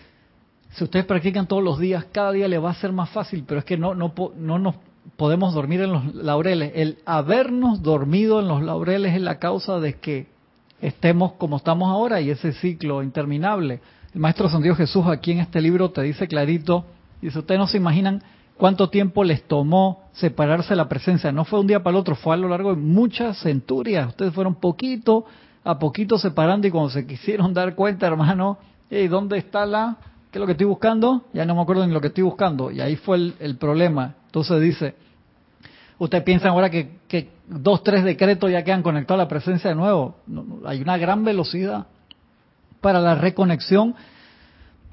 A: Si ustedes practican todos los días, cada día le va a ser más fácil, pero es que no, no, no nos podemos dormir en los laureles. El habernos dormido en los laureles es la causa de que estemos como estamos ahora y ese ciclo interminable. El Maestro San Dios Jesús aquí en este libro te dice clarito, dice, ustedes no se imaginan cuánto tiempo les tomó separarse de la presencia. No fue un día para el otro, fue a lo largo de muchas centurias. Ustedes fueron poquito a poquito separando y cuando se quisieron dar cuenta, hermano, hey, ¿dónde está la ¿Qué es lo que estoy buscando? Ya no me acuerdo ni lo que estoy buscando. Y ahí fue el, problema. Entonces dice, usted piensa ahora que, que, dos, tres decretos ya quedan conectados a la presencia de nuevo. hay una gran velocidad para la reconexión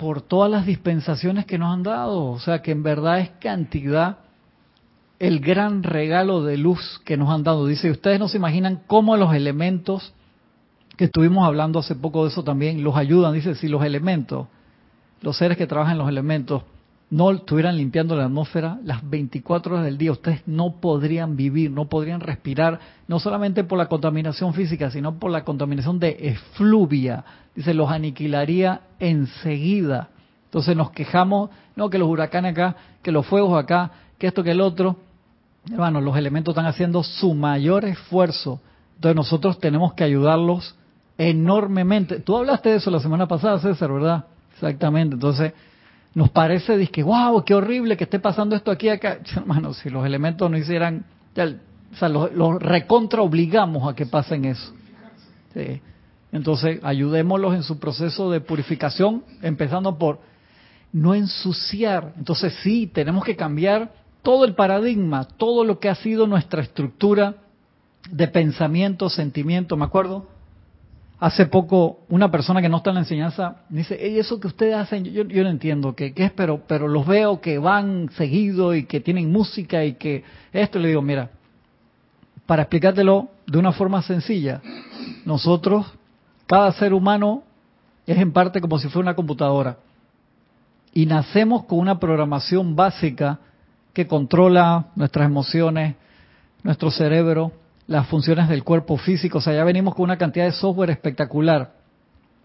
A: por todas las dispensaciones que nos han dado. O sea que en verdad es cantidad el gran regalo de luz que nos han dado. Dice, ustedes no se imaginan cómo los elementos, que estuvimos hablando hace poco de eso también, los ayudan. Dice, si los elementos los seres que trabajan en los elementos no estuvieran limpiando la atmósfera las 24 horas del día, ustedes no podrían vivir, no podrían respirar, no solamente por la contaminación física, sino por la contaminación de efluvia. Dice, los aniquilaría enseguida. Entonces nos quejamos, no que los huracanes acá, que los fuegos acá, que esto, que el otro. Hermanos, los elementos están haciendo su mayor esfuerzo. Entonces nosotros tenemos que ayudarlos enormemente. Tú hablaste de eso la semana pasada, César, ¿verdad? Exactamente. Entonces, nos parece, dice, wow, qué horrible que esté pasando esto aquí acá. Hermano, si los elementos no hicieran, o sea, los, recontra obligamos a que pasen eso. Entonces, ayudémoslos en su proceso de purificación, empezando por no ensuciar. Entonces, sí, tenemos que cambiar todo el paradigma, todo lo que ha sido nuestra estructura de pensamiento, sentimiento. Me acuerdo Hace poco una persona que no está en la enseñanza dice, hey, eso que ustedes hacen, yo, yo no entiendo qué, es, pero, pero los veo que van seguido y que tienen música y que esto, le digo, mira, para explicártelo de una forma sencilla, nosotros, cada ser humano es en parte como si fuera una computadora y nacemos con una programación básica que controla nuestras emociones, nuestro cerebro, las funciones del cuerpo físico. O sea, ya venimos con una cantidad de software espectacular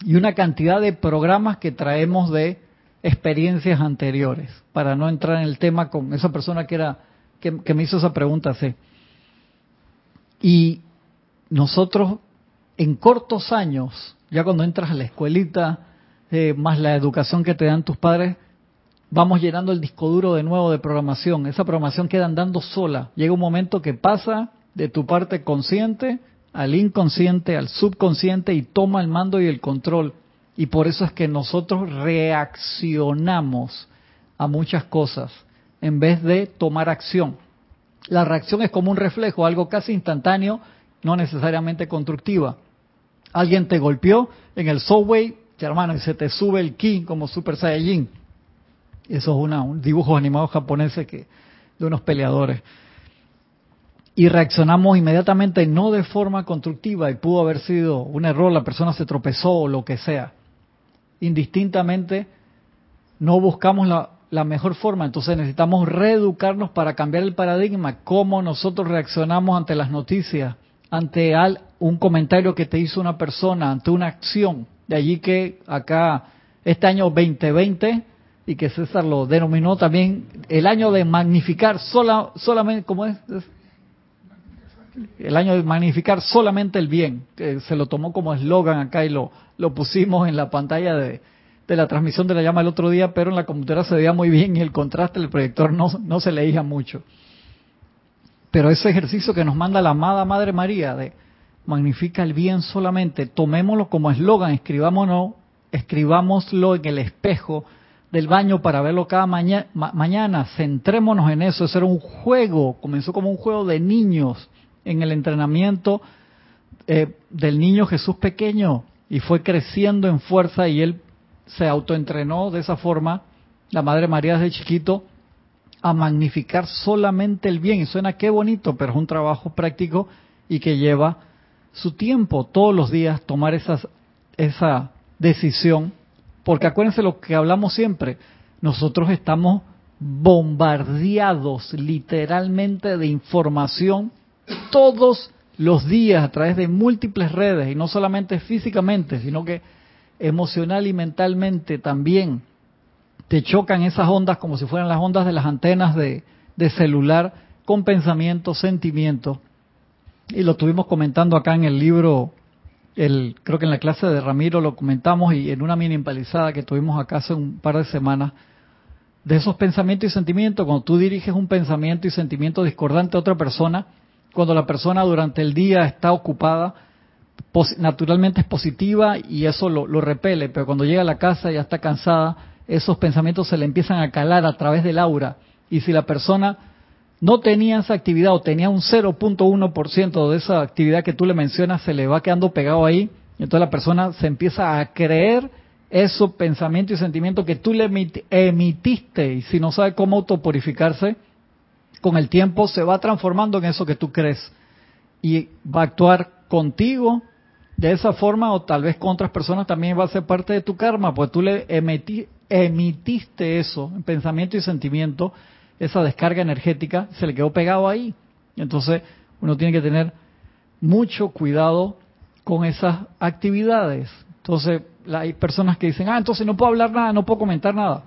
A: y una cantidad de programas que traemos de experiencias anteriores, para no entrar en el tema con esa persona que era que, me hizo esa pregunta, sí. Y nosotros en cortos años, ya cuando entras a la escuelita, eh, más la educación que te dan tus padres, vamos llenando el disco duro de nuevo de programación. Esa programación queda andando sola. Llega un momento que pasa de tu parte consciente al inconsciente, al subconsciente y toma el mando y el control. Y por eso es que nosotros reaccionamos a muchas cosas en vez de tomar acción. La reacción es como un reflejo, algo casi instantáneo, no necesariamente constructiva. Alguien te golpeó en el subway, hermano, y se te sube el ki como Super Saiyajin. Eso es una, un dibujo animado japonés que, de unos peleadores y reaccionamos inmediatamente no de forma constructiva y pudo haber sido un error, la persona se tropezó o lo que sea. Indistintamente no buscamos la, la mejor forma, entonces necesitamos reeducarnos para cambiar el paradigma, cómo nosotros reaccionamos ante las noticias, ante al, un comentario que te hizo una persona, ante una acción. De allí que acá, este año 2020, y que César lo denominó también el año de magnificar sola, solamente, ¿cómo es? El año de magnificar solamente el bien, que se lo tomó como eslogan acá y lo, lo pusimos en la pantalla de, de, la transmisión de la llama el otro día, pero en la computadora se veía muy bien y el contraste del proyector no, no se leía mucho. Pero ese ejercicio que nos manda la amada Madre María de magnifica el bien solamente, tomémoslo como eslogan, escribámonos, escribámoslo en el espejo del baño para verlo cada mañana. Centrémonos en eso. Eso era un juego. Comenzó como un juego de niños en el entrenamiento eh, del niño Jesús pequeño y fue creciendo en fuerza y él se autoentrenó de esa forma. La Madre María desde chiquito a magnificar solamente el bien. Y suena qué bonito, pero es un trabajo práctico y que lleva su tiempo todos los días tomar esas, esa decisión porque acuérdense lo que hablamos siempre, nosotros estamos bombardeados literalmente de información todos los días a través de múltiples redes y no solamente físicamente, sino que emocional y mentalmente también te chocan esas ondas como si fueran las ondas de las antenas de, celular con pensamientos, sentimientos. Y lo estuvimos comentando acá en el libro creo que en la clase de Ramiro lo comentamos y en una mini empalizada que tuvimos acá hace un par de semanas, de esos pensamientos y sentimientos, cuando tú diriges un pensamiento y sentimiento discordante a otra persona, cuando la persona durante el día está ocupada, naturalmente es positiva y eso lo, repele, pero cuando llega a la casa ya está cansada, esos pensamientos se le empiezan a calar a través del aura. Y si la persona no tenía esa actividad o tenía un 0.1% de esa actividad que tú le mencionas, se le va quedando pegado ahí, y entonces la persona se empieza a creer esos pensamientos y sentimientos que tú le emitiste, y si no sabe cómo autopurificarse, con el tiempo se va transformando en eso que tú crees, y va a actuar contigo de esa forma, o tal vez con otras personas también va a ser parte de tu karma, pues tú le emitiste eso, pensamiento y sentimiento, esa descarga energética se le quedó pegado ahí. Entonces uno tiene que tener mucho cuidado con esas actividades. Entonces hay personas que dicen, ah, entonces no puedo hablar nada, no puedo comentar nada.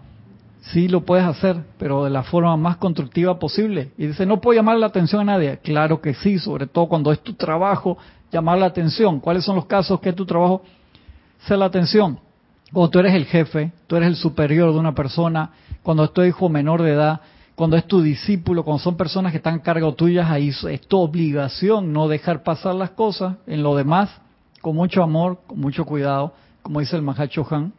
A: Sí lo puedes hacer, pero de la forma más constructiva posible. Y dice, no puedo llamar la atención a nadie. Claro que sí, sobre todo cuando es tu trabajo, llamar la atención. ¿Cuáles son los casos que tu trabajo sea la atención? Cuando tú eres el jefe, tú eres el superior de una persona, cuando es tu hijo menor de edad, cuando es tu discípulo, cuando son personas que están cargo tuyas, ahí es tu obligación no dejar pasar las cosas. En lo demás, con mucho amor, con mucho cuidado, como dice el Mahacho Han,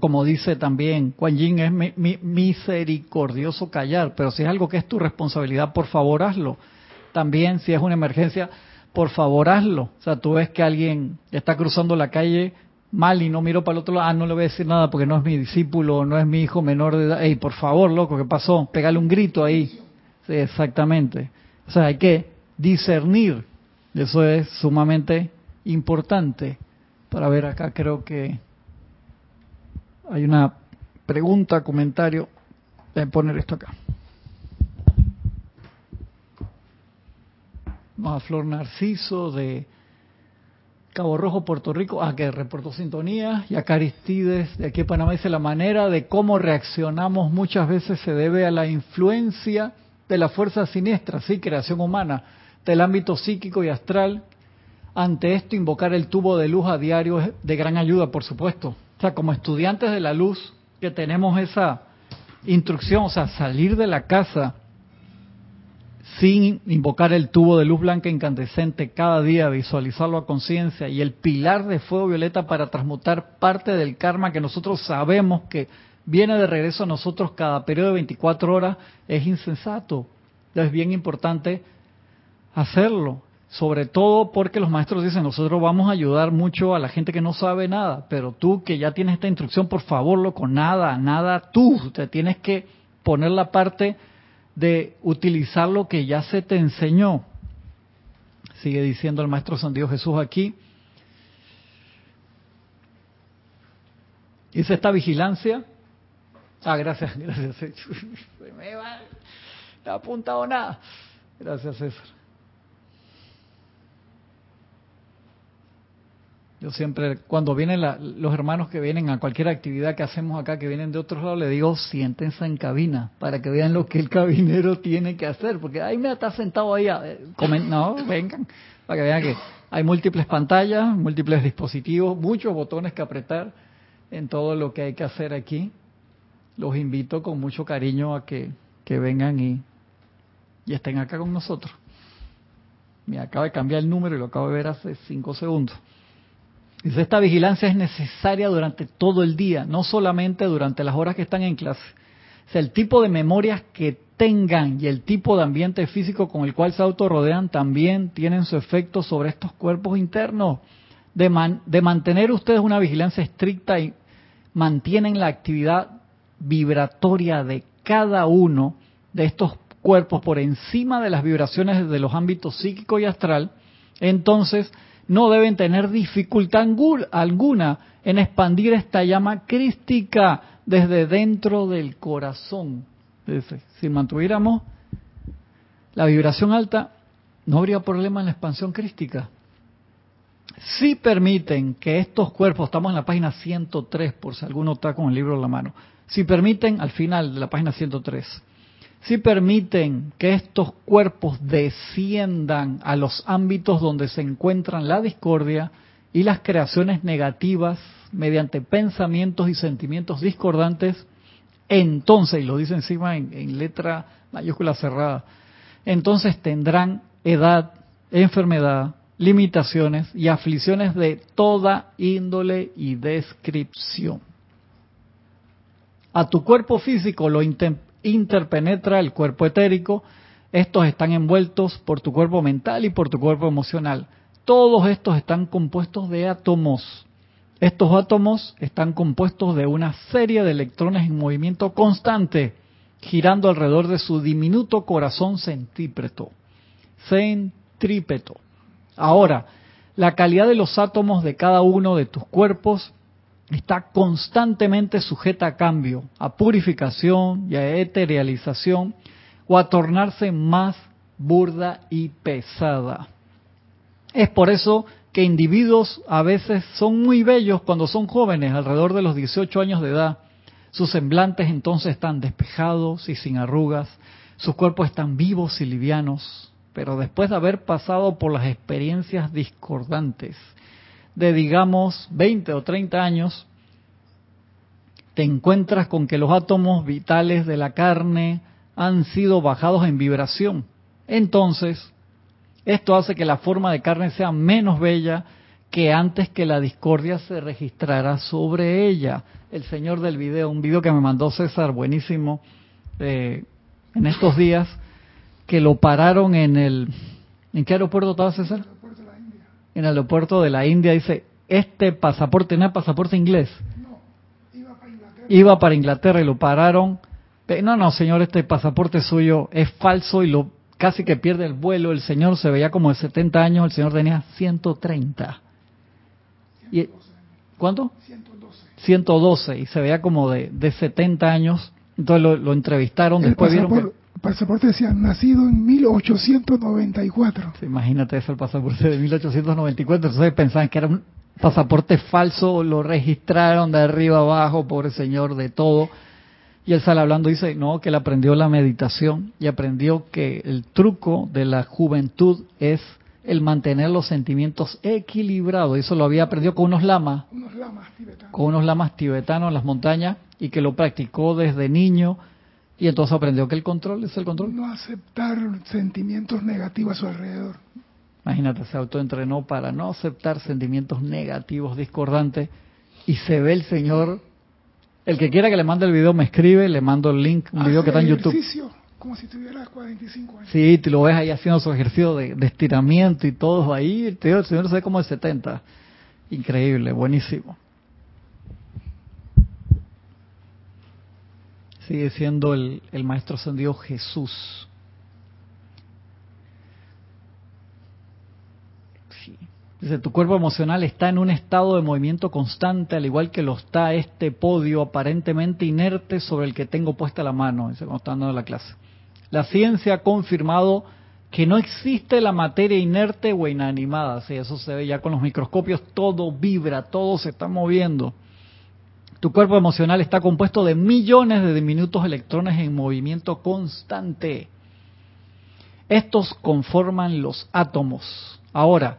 A: como dice también Kuan Yin, es misericordioso callar, pero si es algo que es tu responsabilidad, por favor hazlo. También si es una emergencia, por favor hazlo. O sea, tú ves que alguien está cruzando la calle mal y no miro para el otro lado, ah, no le voy a decir nada porque no es mi discípulo, no es mi hijo menor de edad. Ey, por favor, loco, ¿qué pasó? Pégale un grito ahí. Sí, exactamente. O sea, hay que discernir. Eso es sumamente importante. Para ver acá, creo que hay una pregunta, comentario. Voy a poner esto acá. A Flor Narciso de Cabo Rojo, Puerto Rico, ah, que reportó sintonía, y acá Aristides, de aquí a Panamá, dice, la manera de cómo reaccionamos muchas veces se debe a la influencia de la fuerza siniestra, sí, creación humana, del ámbito psíquico y astral. Ante esto, invocar el tubo de luz a diario es de gran ayuda, por supuesto. Sea, como estudiantes de la luz, que tenemos esa instrucción, o sea, salir de la casa sin invocar el tubo de luz blanca incandescente cada día, visualizarlo a conciencia y el pilar de fuego violeta para transmutar parte del karma que nosotros sabemos que viene de regreso a nosotros cada periodo de 24 horas, es insensato. Es bien importante hacerlo, sobre todo porque los maestros dicen, nosotros vamos a ayudar mucho a la gente que no sabe nada, pero tú que ya tienes esta instrucción, por favor, loco, nada, nada, tú, te tienes que poner la parte de utilizar lo que ya se te enseñó. Sigue diciendo el Maestro San Dios Jesús aquí. Dice esta vigilancia. Ah, gracias, gracias. Me va, no ha apuntado nada. Gracias, César. Yo siempre, cuando vienen los hermanos que vienen a cualquier actividad que hacemos acá, que vienen de otros lados, le digo, siéntense en cabina, para que vean lo que el cabinero tiene que hacer, porque ahí me está sentado ahí, no, vengan, para que vean que hay múltiples pantallas, múltiples dispositivos, muchos botones que apretar en todo lo que hay que hacer aquí. Los invito con mucho cariño a que, que vengan y, y estén acá con nosotros. Me acaba de cambiar el número y lo acabo de ver hace cinco segundos. Dice, esta vigilancia es necesaria durante todo el día, no solamente durante las horas que están en clase. O el tipo de memorias que tengan y el tipo de ambiente físico con el cual se autorrodean también tienen su efecto sobre estos cuerpos internos. De, de mantener ustedes una vigilancia estricta y mantienen la actividad vibratoria de cada uno de estos cuerpos por encima de las vibraciones de los ámbitos psíquico y astral, entonces no deben tener dificultad alguna en expandir esta llama crística desde dentro del corazón. Si mantuviéramos la vibración alta, no habría problema en la expansión crística. Si permiten que estos cuerpos, estamos en la página 103 por si alguno está con el libro en la mano, si permiten, al final de la página 103, si permiten que estos cuerpos desciendan a los ámbitos donde se encuentran la discordia y las creaciones negativas mediante pensamientos y sentimientos discordantes, entonces, y lo dice encima en, letra mayúscula cerrada, entonces tendrán edad, enfermedad, limitaciones y aflicciones de toda índole y descripción. A tu cuerpo físico lo interpenetra el cuerpo etérico. Estos están envueltos por tu cuerpo mental y por tu cuerpo emocional. Todos estos están compuestos de átomos. Estos átomos están compuestos de una serie de electrones en movimiento constante, girando alrededor de su diminuto corazón centípreto. Centrípeto. Ahora, la calidad de los átomos de cada uno de tus cuerpos está constantemente sujeta a cambio, a purificación y a eterialización o a tornarse más burda y pesada. Es por eso que individuos a veces son muy bellos cuando son jóvenes, alrededor de los 18 años de edad. Sus semblantes entonces están despejados y sin arrugas, sus cuerpos están vivos y livianos, pero después de haber pasado por las experiencias discordantes de digamos 20 o 30 años, te encuentras con que los átomos vitales de la carne han sido bajados en vibración. Entonces, esto hace que la forma de carne sea menos bella que antes que la discordia se registrara sobre ella. El señor del video, un video que me mandó César, buenísimo, eh, en estos días, que lo pararon en el... ¿En qué aeropuerto estaba César? En el aeropuerto de la India dice, este pasaporte, no es pasaporte inglés. No, iba para Inglaterra. Iba para Inglaterra y lo pararon. No, no, señor, este pasaporte suyo es falso y lo casi que pierde el vuelo. El señor se veía como de 70 años, el señor tenía 130. y, ¿Cuánto? 112. 112 y se veía como de, de 70 años. Entonces lo, lo entrevistaron, después vieron que
C: pasaporte decía nacido en 1894.
A: imagínate eso, el pasaporte de 1894. Entonces pensaban que era un pasaporte falso, lo registraron de arriba abajo, pobre señor, de todo. Y él sale hablando, dice, no, que él aprendió la meditación y aprendió que el truco de la juventud es el mantener los sentimientos equilibrados. Eso lo había aprendido con unos lamas, unos lamas tibetanos. con unos lamas tibetanos en las montañas y que lo practicó desde niño y entonces aprendió que el control es el control.
C: No aceptar sentimientos negativos a su alrededor.
A: Imagínate, se autoentrenó para no aceptar sentimientos negativos, discordantes, y se ve el Señor. El que quiera que le mande el video me escribe, le mando el link, un video que está en YouTube.
C: Como si tuviera 45 años.
A: Sí, te lo ves ahí haciendo su ejercicio de, estiramiento y todo ahí. el Señor se ve como de 70. Increíble, buenísimo. Sigue siendo el, Maestro Ascendido Jesús. Dice, tu cuerpo emocional está en un estado de movimiento constante, al igual que lo está este podio aparentemente inerte sobre el que tengo puesta la mano, dice cuando está dando la clase. La ciencia ha confirmado que no existe la materia inerte o inanimada, si eso se ve ya con los microscopios, todo vibra, todo se está moviendo. Tu cuerpo emocional está compuesto de millones de diminutos electrones en movimiento constante. Estos conforman los átomos. Ahora,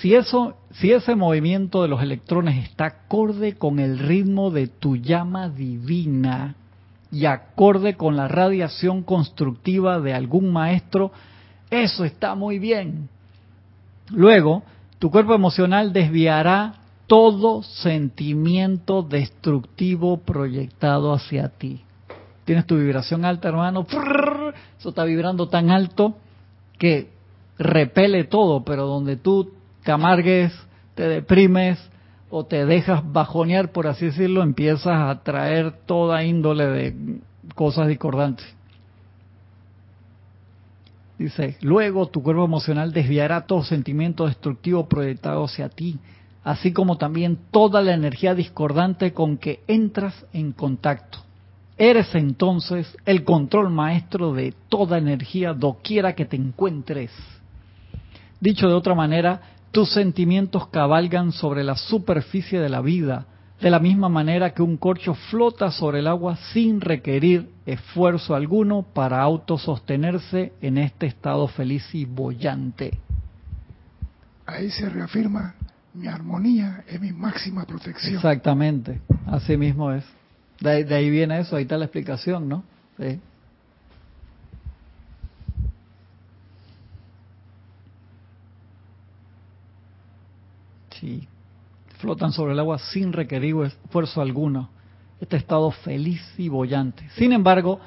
A: si eso, si ese movimiento de los electrones está acorde con el ritmo de tu llama divina y acorde con la radiación constructiva de algún maestro, eso está muy bien. Luego, tu cuerpo emocional desviará todo sentimiento destructivo proyectado hacia ti. Tienes tu vibración alta, hermano, eso está vibrando tan alto que repele todo, pero donde tú te amargues, te deprimes o te dejas bajonear, por así decirlo, empiezas a traer toda índole de cosas discordantes. Dice, luego tu cuerpo emocional desviará todo sentimiento destructivo proyectado hacia ti, así como también toda la energía discordante con que entras en contacto. Eres entonces el control maestro de toda energía doquiera que te encuentres. Dicho de otra manera, tus sentimientos cabalgan sobre la superficie de la vida, de la misma manera que un corcho flota sobre el agua sin requerir esfuerzo alguno para autosostenerse en este estado feliz y bollante.
C: Ahí se reafirma mi armonía es mi máxima protección.
A: Exactamente, así mismo es. De ahí, viene eso, ahí está la explicación, ¿no? Sí. Sí, flotan sobre el agua sin requerir esfuerzo alguno. Este estado feliz y bollante. Sin embargo,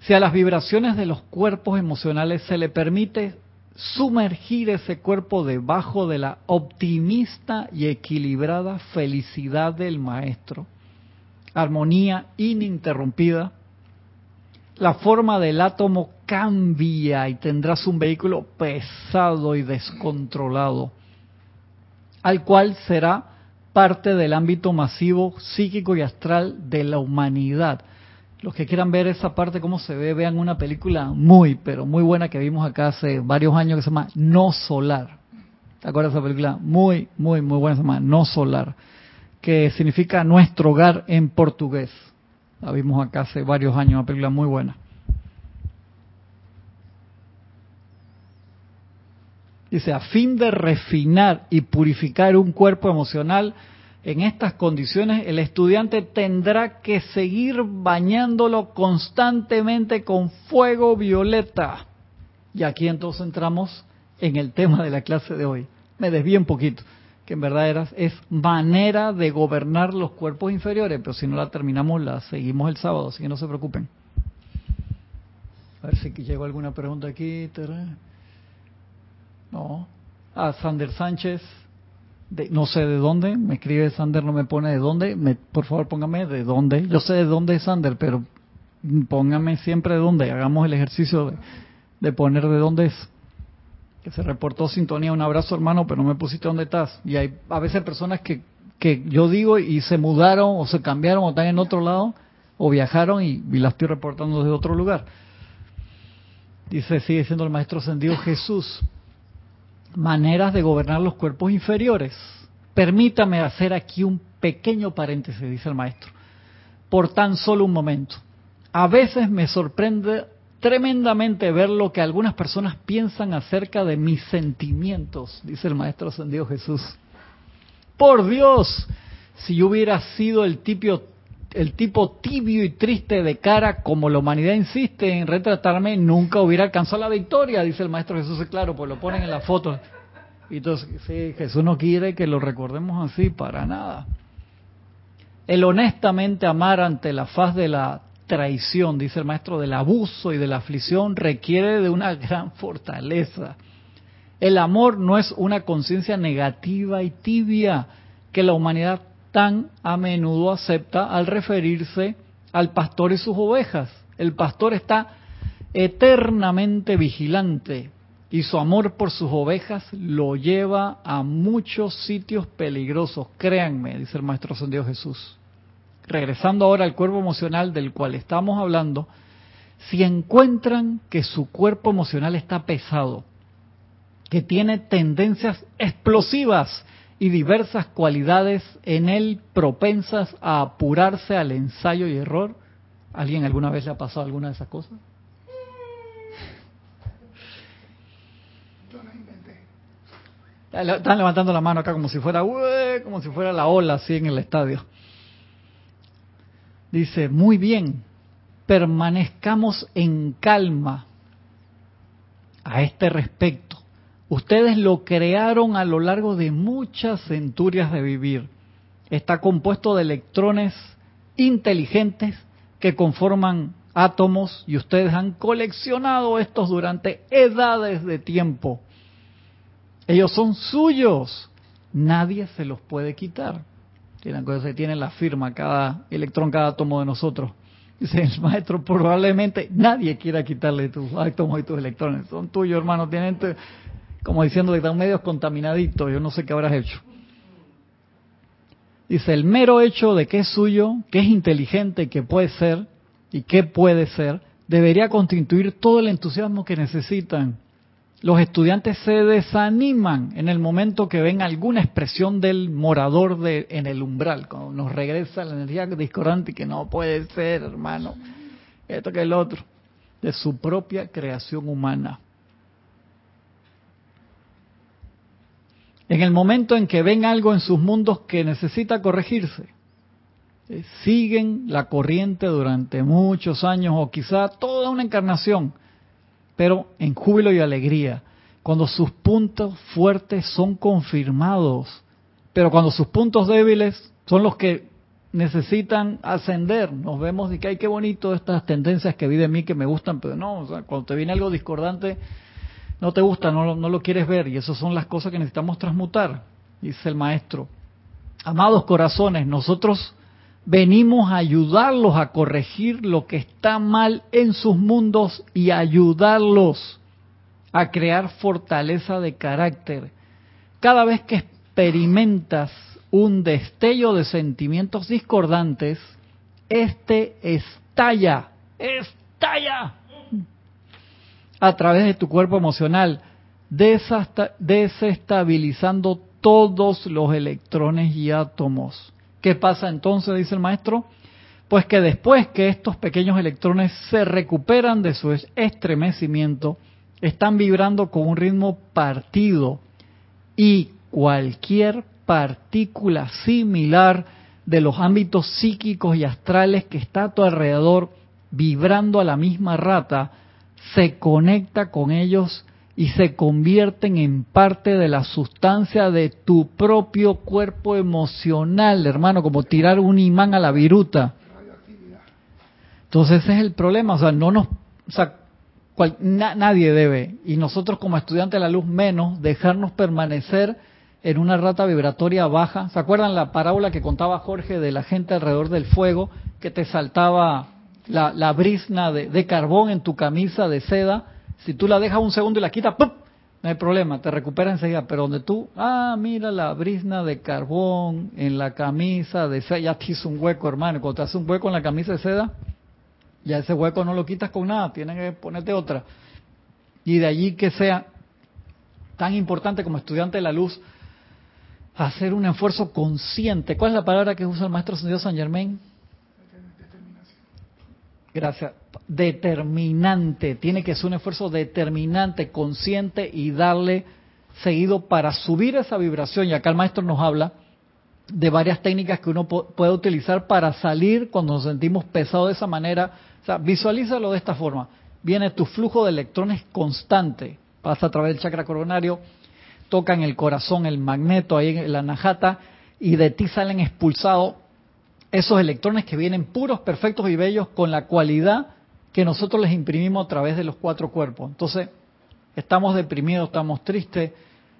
A: si a las vibraciones de los cuerpos emocionales se le permite sumergir ese cuerpo debajo de la optimista y equilibrada felicidad del maestro, armonía ininterrumpida, la forma del átomo cambia y tendrás un vehículo pesado y descontrolado, al cual será parte del ámbito masivo psíquico y astral de la humanidad. Los que quieran ver esa parte, cómo se ve, vean una película muy, pero muy buena que vimos acá hace varios años que se llama No Solar. ¿Te acuerdas de esa película? Muy, muy, muy buena, se llama No Solar, que significa nuestro hogar en portugués. La vimos acá hace varios años, una película muy buena. Dice, a fin de refinar y purificar un cuerpo emocional, en estas condiciones el estudiante tendrá que seguir bañándolo constantemente con fuego violeta. Y aquí entonces entramos en el tema de la clase de hoy. Me desvío un poquito, que en verdad era, es manera de gobernar los cuerpos inferiores, pero si no la terminamos la seguimos el sábado, así que no se preocupen. A ver si llegó alguna pregunta aquí. No. A Sander Sánchez, de, no sé de dónde, me escribe Sander, no me pone de dónde, me, por favor póngame de dónde. Yo sé de dónde es Sander, pero póngame siempre de dónde, hagamos el ejercicio de, poner de dónde es. Que se reportó sintonía, un abrazo hermano, pero no me pusiste dónde estás. Y hay a veces personas que, que yo digo y se mudaron o se cambiaron o están en otro lado o viajaron y, y la estoy reportando desde otro lugar. Dice, sigue siendo el maestro ascendido Jesús maneras de gobernar los cuerpos inferiores. Permítame hacer aquí un pequeño paréntesis, dice el maestro, por tan solo un momento. A veces me sorprende tremendamente ver lo que algunas personas piensan acerca de mis sentimientos, dice el maestro ascendido Jesús. Por Dios, si yo hubiera sido el tipo, el tipo tibio y triste de cara como la humanidad insiste en retratarme, nunca hubiera alcanzado la victoria, dice el Maestro Jesús, claro, pues lo ponen en la foto. Y entonces, sí, Jesús no quiere que lo recordemos así, para nada. El honestamente amar ante la faz de la traición, dice el Maestro, del abuso y de la aflicción, requiere de una gran fortaleza. El amor no es una conciencia negativa y tibia que la humanidad tan a menudo acepta al referirse al pastor y sus ovejas. El pastor está eternamente vigilante y su amor por sus ovejas lo lleva a muchos sitios peligrosos. Créanme, dice el Maestro Dios Jesús. Regresando ahora al cuerpo emocional del cual estamos hablando, si encuentran que su cuerpo emocional está pesado, que tiene tendencias explosivas, y diversas cualidades en él propensas a apurarse al ensayo y error. ¿Alguien alguna vez le ha pasado alguna de esas cosas? Están levantando la mano acá como si fuera, como si fuera la ola así en el estadio. Dice, muy bien, permanezcamos en calma a este respecto Ustedes lo crearon a lo largo de muchas centurias de vivir. está compuesto de electrones inteligentes que conforman átomos y ustedes han coleccionado estos durante edades de tiempo. Ellos son suyos. Nadie se los puede quitar. Tienen, tienen la firma cada electrón, cada átomo de nosotros. Dice el maestro, probablemente nadie quiera quitarle tus átomos y tus electrones. Son tuyos, hermano. Tienen, como diciendo que están medios contaminaditos. Yo no sé qué habrás hecho. Dice, el mero hecho de que es suyo, que es inteligente, que puede ser y que puede ser, debería constituir todo el entusiasmo que necesitan. Los estudiantes se desaniman en el momento que ven alguna expresión del morador de, en el umbral, cuando nos regresa la energía discordante que no puede ser, hermano, esto que el otro, de su propia creación humana. En el momento en que ven algo en sus mundos que necesita corregirse, eh, siguen la corriente durante muchos años o quizá toda una encarnación, pero en júbilo y alegría, cuando sus puntos fuertes son confirmados, pero cuando sus puntos débiles son los que necesitan ascender. Nos vemos y que hay qué bonito estas tendencias que vi de mí que me gustan, pero no, cuando te viene algo discordante, no te gusta, no, no lo quieres ver, y esas son las cosas que necesitamos transmutar, dice el maestro. Amados corazones, nosotros venimos a ayudarlos a corregir lo que está mal en sus mundos y ayudarlos a crear fortaleza de carácter. Cada vez que experimentas un destello de sentimientos discordantes, este estalla, estalla a través de tu cuerpo emocional, desestabilizando todos los electrones y átomos. ¿Qué pasa entonces, dice el maestro? Pues que después que estos pequeños electrones se recuperan de su estremecimiento, están vibrando con un ritmo partido y cualquier partícula similar de los ámbitos psíquicos y astrales que está a tu alrededor vibrando a la misma rata se conecta con ellos y se convierten en parte de la sustancia de tu propio cuerpo emocional, hermano, como tirar un imán a la viruta. Entonces ese es el problema, o sea, no nos, o sea, nadie debe, y nosotros como estudiantes de la luz menos, dejarnos permanecer en una rata vibratoria baja. ¿Se acuerdan la parábola que contaba Jorge de la gente alrededor del fuego que te saltaba la, brisna de, carbón en tu camisa de seda, si tú la dejas un segundo y la quitas, ¡pum! no hay problema, te recupera enseguida. Pero donde tú, ah, mira la brisna de carbón en la camisa de seda, ya te hizo un hueco, hermano. Cuando te hace un hueco en la camisa de seda, ya ese hueco no lo quitas con nada, tienes que ponerte otra. Y de allí que sea tan importante como estudiante de la luz, hacer un esfuerzo consciente. ¿Cuál es la palabra que usa el maestro San Germain? Gracias. Determinante. Tiene que ser un esfuerzo determinante, consciente y darle seguido para subir esa vibración. Y acá el maestro nos habla de varias técnicas que uno puede utilizar para salir cuando nos sentimos pesados de esa manera. O sea, visualízalo de esta forma. Viene tu flujo de electrones constante. Pasa a través del chakra coronario, toca en el corazón el magneto ahí en la najata y de ti salen expulsados esos electrones que vienen puros, perfectos y bellos con la cualidad que nosotros les imprimimos a través de los cuatro cuerpos. Entonces, estamos deprimidos, estamos tristes,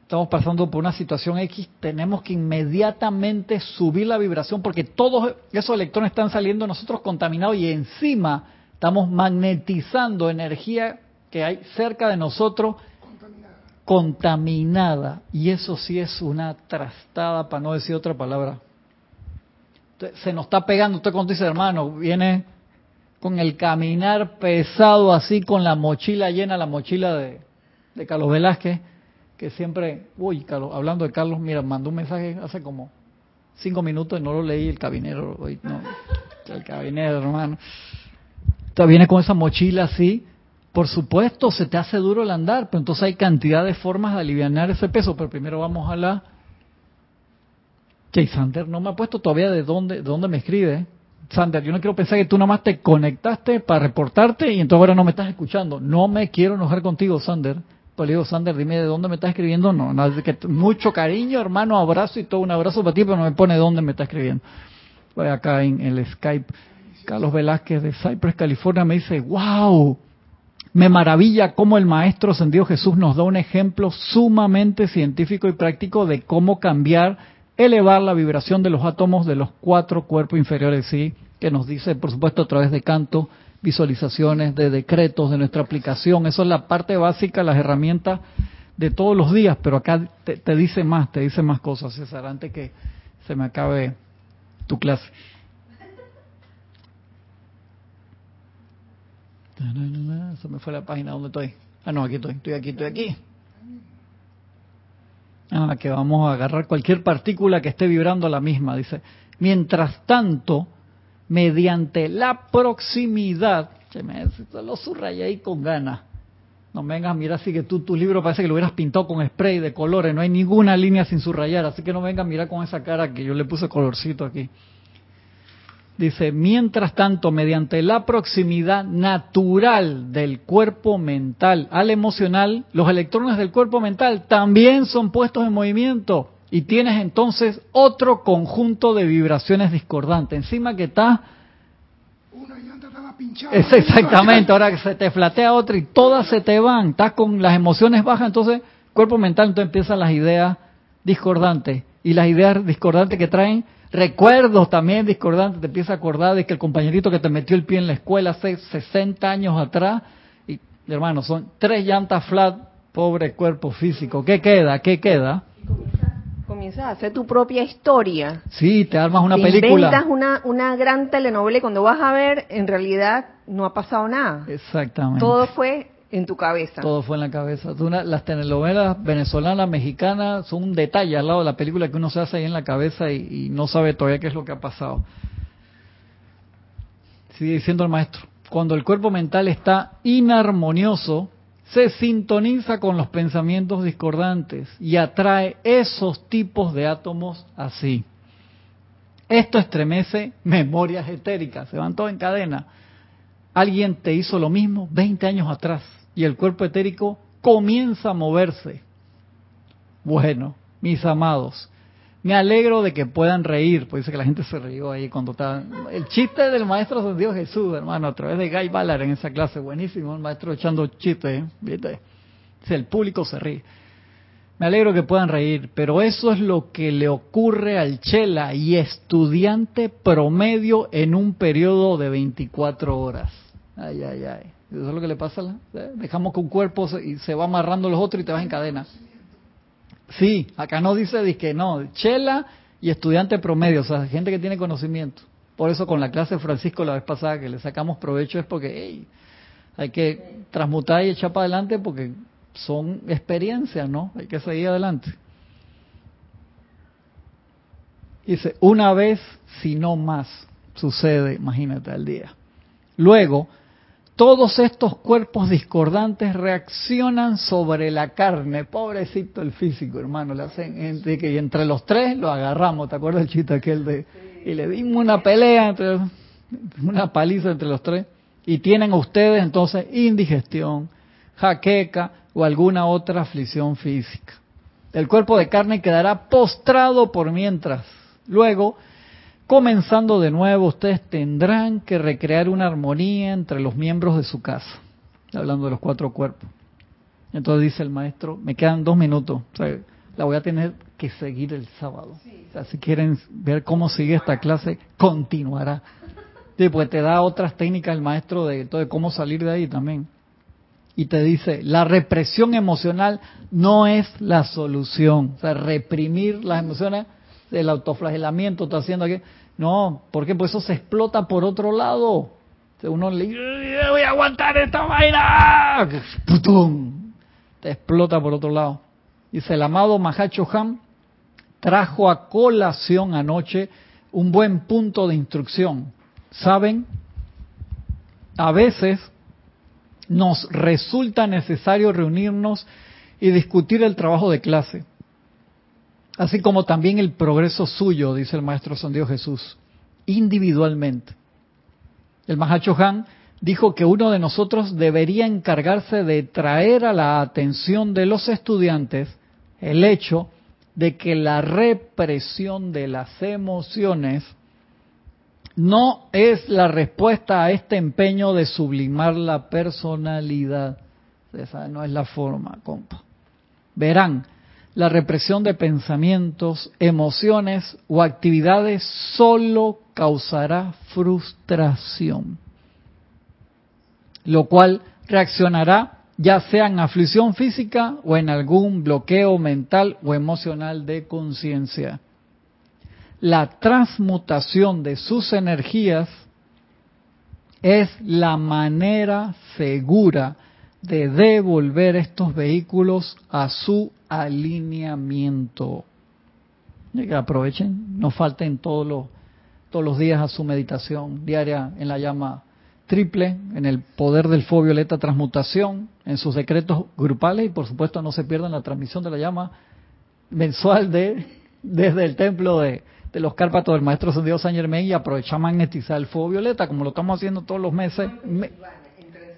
A: estamos pasando por una situación X, tenemos que inmediatamente subir la vibración porque todos esos electrones están saliendo nosotros contaminados y encima estamos magnetizando energía que hay cerca de nosotros contaminada. contaminada. Y eso sí es una trastada, para no decir otra palabra, se nos está pegando. Usted cuando dice, hermano, viene con el caminar pesado así, con la mochila llena, la mochila de, Carlos Velázquez, que siempre, uy, Carlos, hablando de Carlos, mira, mandó un mensaje hace como cinco minutos y no lo leí, el cabinero, hoy, no, el cabinero, hermano. Usted viene con esa mochila así, por supuesto, se te hace duro el andar, pero entonces hay cantidad de formas de aliviar ese peso, pero primero vamos a la que Sander no me ha puesto todavía de dónde, de dónde me escribe. Sander, yo no quiero pensar que tú nomás te conectaste para reportarte y entonces ahora no me estás escuchando. No me quiero enojar contigo, Sander, Pues le digo, Sander, dime de dónde me está escribiendo. No, no que mucho cariño, hermano, abrazo y todo, un abrazo para ti, pero no me pone de dónde me está escribiendo. Voy acá en el Skype. Carlos Velázquez de Cypress, California, me dice, wow, me maravilla cómo el Maestro Ascendido Jesús nos da un ejemplo sumamente científico y práctico de cómo cambiar, elevar la vibración de los átomos de los cuatro cuerpos inferiores, ¿sí? Que nos dice, por supuesto, a través de canto, visualizaciones, de decretos, de nuestra aplicación. Eso es la parte básica, las herramientas de todos los días, pero acá te, dice más, te dice más cosas, César, antes que se me acabe tu clase. Se me fue la página donde estoy. Ah, no, aquí estoy, estoy aquí, estoy aquí. Ah, que vamos a agarrar cualquier partícula que esté vibrando a la misma, dice. Mientras tanto, mediante la proximidad, se me lo subrayé ahí con ganas. No vengas a mirar así que tú tu libro parece que lo hubieras pintado con spray de colores, no hay ninguna línea sin subrayar, así que no vengas a mirar con esa cara que yo le puse colorcito aquí. Dice, mientras tanto, mediante la proximidad natural del cuerpo mental al emocional, los electrones del cuerpo mental también son puestos en movimiento y tienes entonces otro conjunto de vibraciones discordantes. Encima que está...
C: Una llanta estaba pinchada.
A: Es exactamente, ahora que se te flatea otra y todas se te van, estás con las emociones bajas, entonces cuerpo mental, entonces empiezan las ideas discordantes y las ideas discordantes que traen recuerdos también discordantes, te empieza a acordar de que el compañerito que te metió el pie en la escuela hace 60 años atrás, y hermano, son tres llantas flat, pobre cuerpo físico, ¿qué queda? ¿Qué queda?
B: Comienzas a hacer tu propia historia.
A: Sí, te armas una
B: te
A: película.
B: Inventas una, una gran telenovela y cuando vas a ver, en realidad no ha pasado nada.
A: Exactamente.
B: Todo fue en tu cabeza.
A: Todo fue en la cabeza. las telenovelas venezolanas, mexicanas, son un detalle al lado de la película que uno se hace ahí en la cabeza y, no sabe todavía qué es lo que ha pasado. Sigue diciendo el maestro, cuando el cuerpo mental está inarmonioso, se sintoniza con los pensamientos discordantes y atrae esos tipos de átomos así. Esto estremece memorias etéricas, se van todas en cadena. Alguien te hizo lo mismo 20 años atrás y el cuerpo etérico comienza a moverse. Bueno, mis amados, me alegro de que puedan reír, pues dice que la gente se rió ahí cuando estaba... El chiste del maestro ascendido Jesús, hermano, a través de Guy Ballard en esa clase, buenísimo, el maestro echando chistes, ¿eh? ¿viste? el público se ríe. Me alegro que puedan reír, pero eso es lo que le ocurre al chela y estudiante promedio en un periodo de 24 horas. Ay, ay, ay. Eso es lo que le pasa. Dejamos que un cuerpo y se va amarrando los otros y te vas en cadena. Sí, acá no dice que no, chela y estudiante promedio, o sea, gente que tiene conocimiento. Por eso con la clase de Francisco la vez pasada que le sacamos provecho es porque hay que transmutar y echar para adelante porque son experiencias, ¿no? Hay que seguir adelante. Dice, una vez, si no más, sucede, imagínate al día. Luego, todos estos cuerpos discordantes reaccionan sobre la carne. Pobrecito el físico, hermano. Le hacen que entre los tres lo agarramos. ¿Te acuerdas el chiste aquel de y le dimos una pelea entre una paliza entre los tres y tienen ustedes entonces indigestión, jaqueca o alguna otra aflicción física. El cuerpo de carne quedará postrado por mientras. Luego Comenzando de nuevo, ustedes tendrán que recrear una armonía entre los miembros de su casa, hablando de los cuatro cuerpos. Entonces dice el maestro, me quedan dos minutos, la voy a tener que seguir el sábado. si quieren ver cómo sigue esta clase, continuará. Sí, pues te da otras técnicas el maestro de, de cómo salir de ahí también. Y te dice, la represión emocional no es la solución. O sea, reprimir las emociones el autoflagelamiento está haciendo aquí. No, porque pues eso se explota por otro lado. Uno le dice, voy a aguantar esta vaina. ¡Putum! Te explota por otro lado. Dice el amado Mahacho Ham trajo a colación anoche un buen punto de instrucción. ¿Saben? A veces nos resulta necesario reunirnos y discutir el trabajo de clase así como también el progreso suyo, dice el Maestro San Dios Jesús, individualmente. El Mahacho Han dijo que uno de nosotros debería encargarse de traer a la atención de los estudiantes el hecho de que la represión de las emociones no es la respuesta a este empeño de sublimar la personalidad. Esa no es la forma, compa. Verán, la represión de pensamientos, emociones o actividades solo causará frustración, lo cual reaccionará ya sea en aflicción física o en algún bloqueo mental o emocional de conciencia. La transmutación de sus energías es la manera segura de devolver estos vehículos a su alineamiento. Que aprovechen, no falten todos los, todos los días a su meditación diaria en la llama triple, en el poder del fuego violeta transmutación, en sus decretos grupales y por supuesto no se pierdan la transmisión de la llama mensual de desde el templo de, de los Cárpatos del Maestro Sendido San Germain y aprovechar magnetizar el fuego violeta como lo estamos haciendo todos los meses.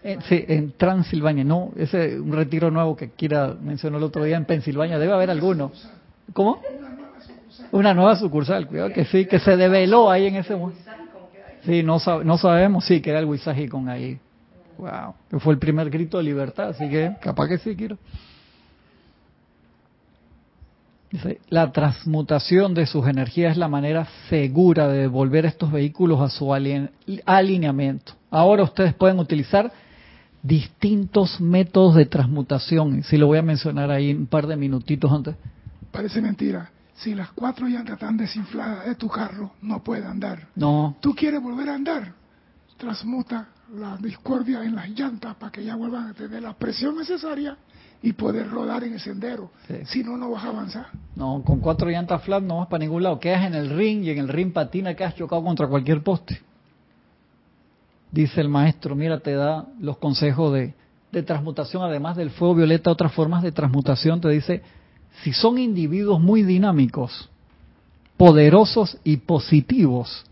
A: En, sí, en Transilvania, no, ese un retiro nuevo que quiera mencionó el otro día en Pensilvania, debe haber alguno. ¿Cómo? Una nueva sucursal, cuidado que sí, que se develó ahí en ese momento. Sí, no, no sabemos, sí, que era el Wisaji con ahí. Wow, fue el primer grito de libertad, así que capaz que sí quiero. La transmutación de sus energías es la manera segura de devolver estos vehículos a su alineamiento. Ahora ustedes pueden utilizar distintos métodos de transmutación. Si lo voy a mencionar ahí un par de minutitos antes.
C: Parece mentira. Si las cuatro llantas están desinfladas de tu carro, no puede andar.
A: No.
C: Tú quieres volver a andar. Transmuta la discordia en las llantas para que ya vuelvan a tener la presión necesaria y poder rodar en el sendero. Si no, no vas a avanzar.
A: No, con cuatro llantas flat no vas para ningún lado. Quedas en el ring y en el ring patina que has chocado contra cualquier poste. Dice el maestro, mira, te da los consejos de, transmutación, además del fuego violeta, otras formas de transmutación. Te dice, si son individuos muy dinámicos, poderosos y positivos,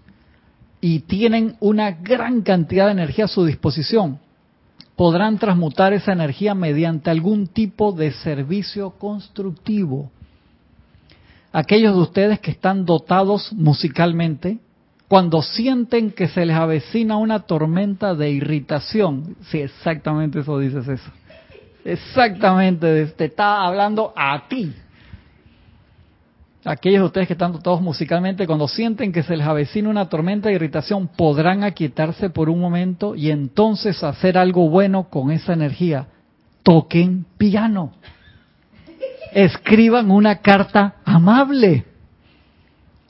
A: y tienen una gran cantidad de energía a su disposición, podrán transmutar esa energía mediante algún tipo de servicio constructivo. Aquellos de ustedes que están dotados musicalmente, cuando sienten que se les avecina una tormenta de irritación, sí, exactamente eso dices eso. Exactamente, te está hablando a ti. Aquellos de ustedes que están dotados musicalmente, cuando sienten que se les avecina una tormenta de irritación, podrán aquietarse por un momento y entonces hacer algo bueno con esa energía. Toquen piano. Escriban una carta amable.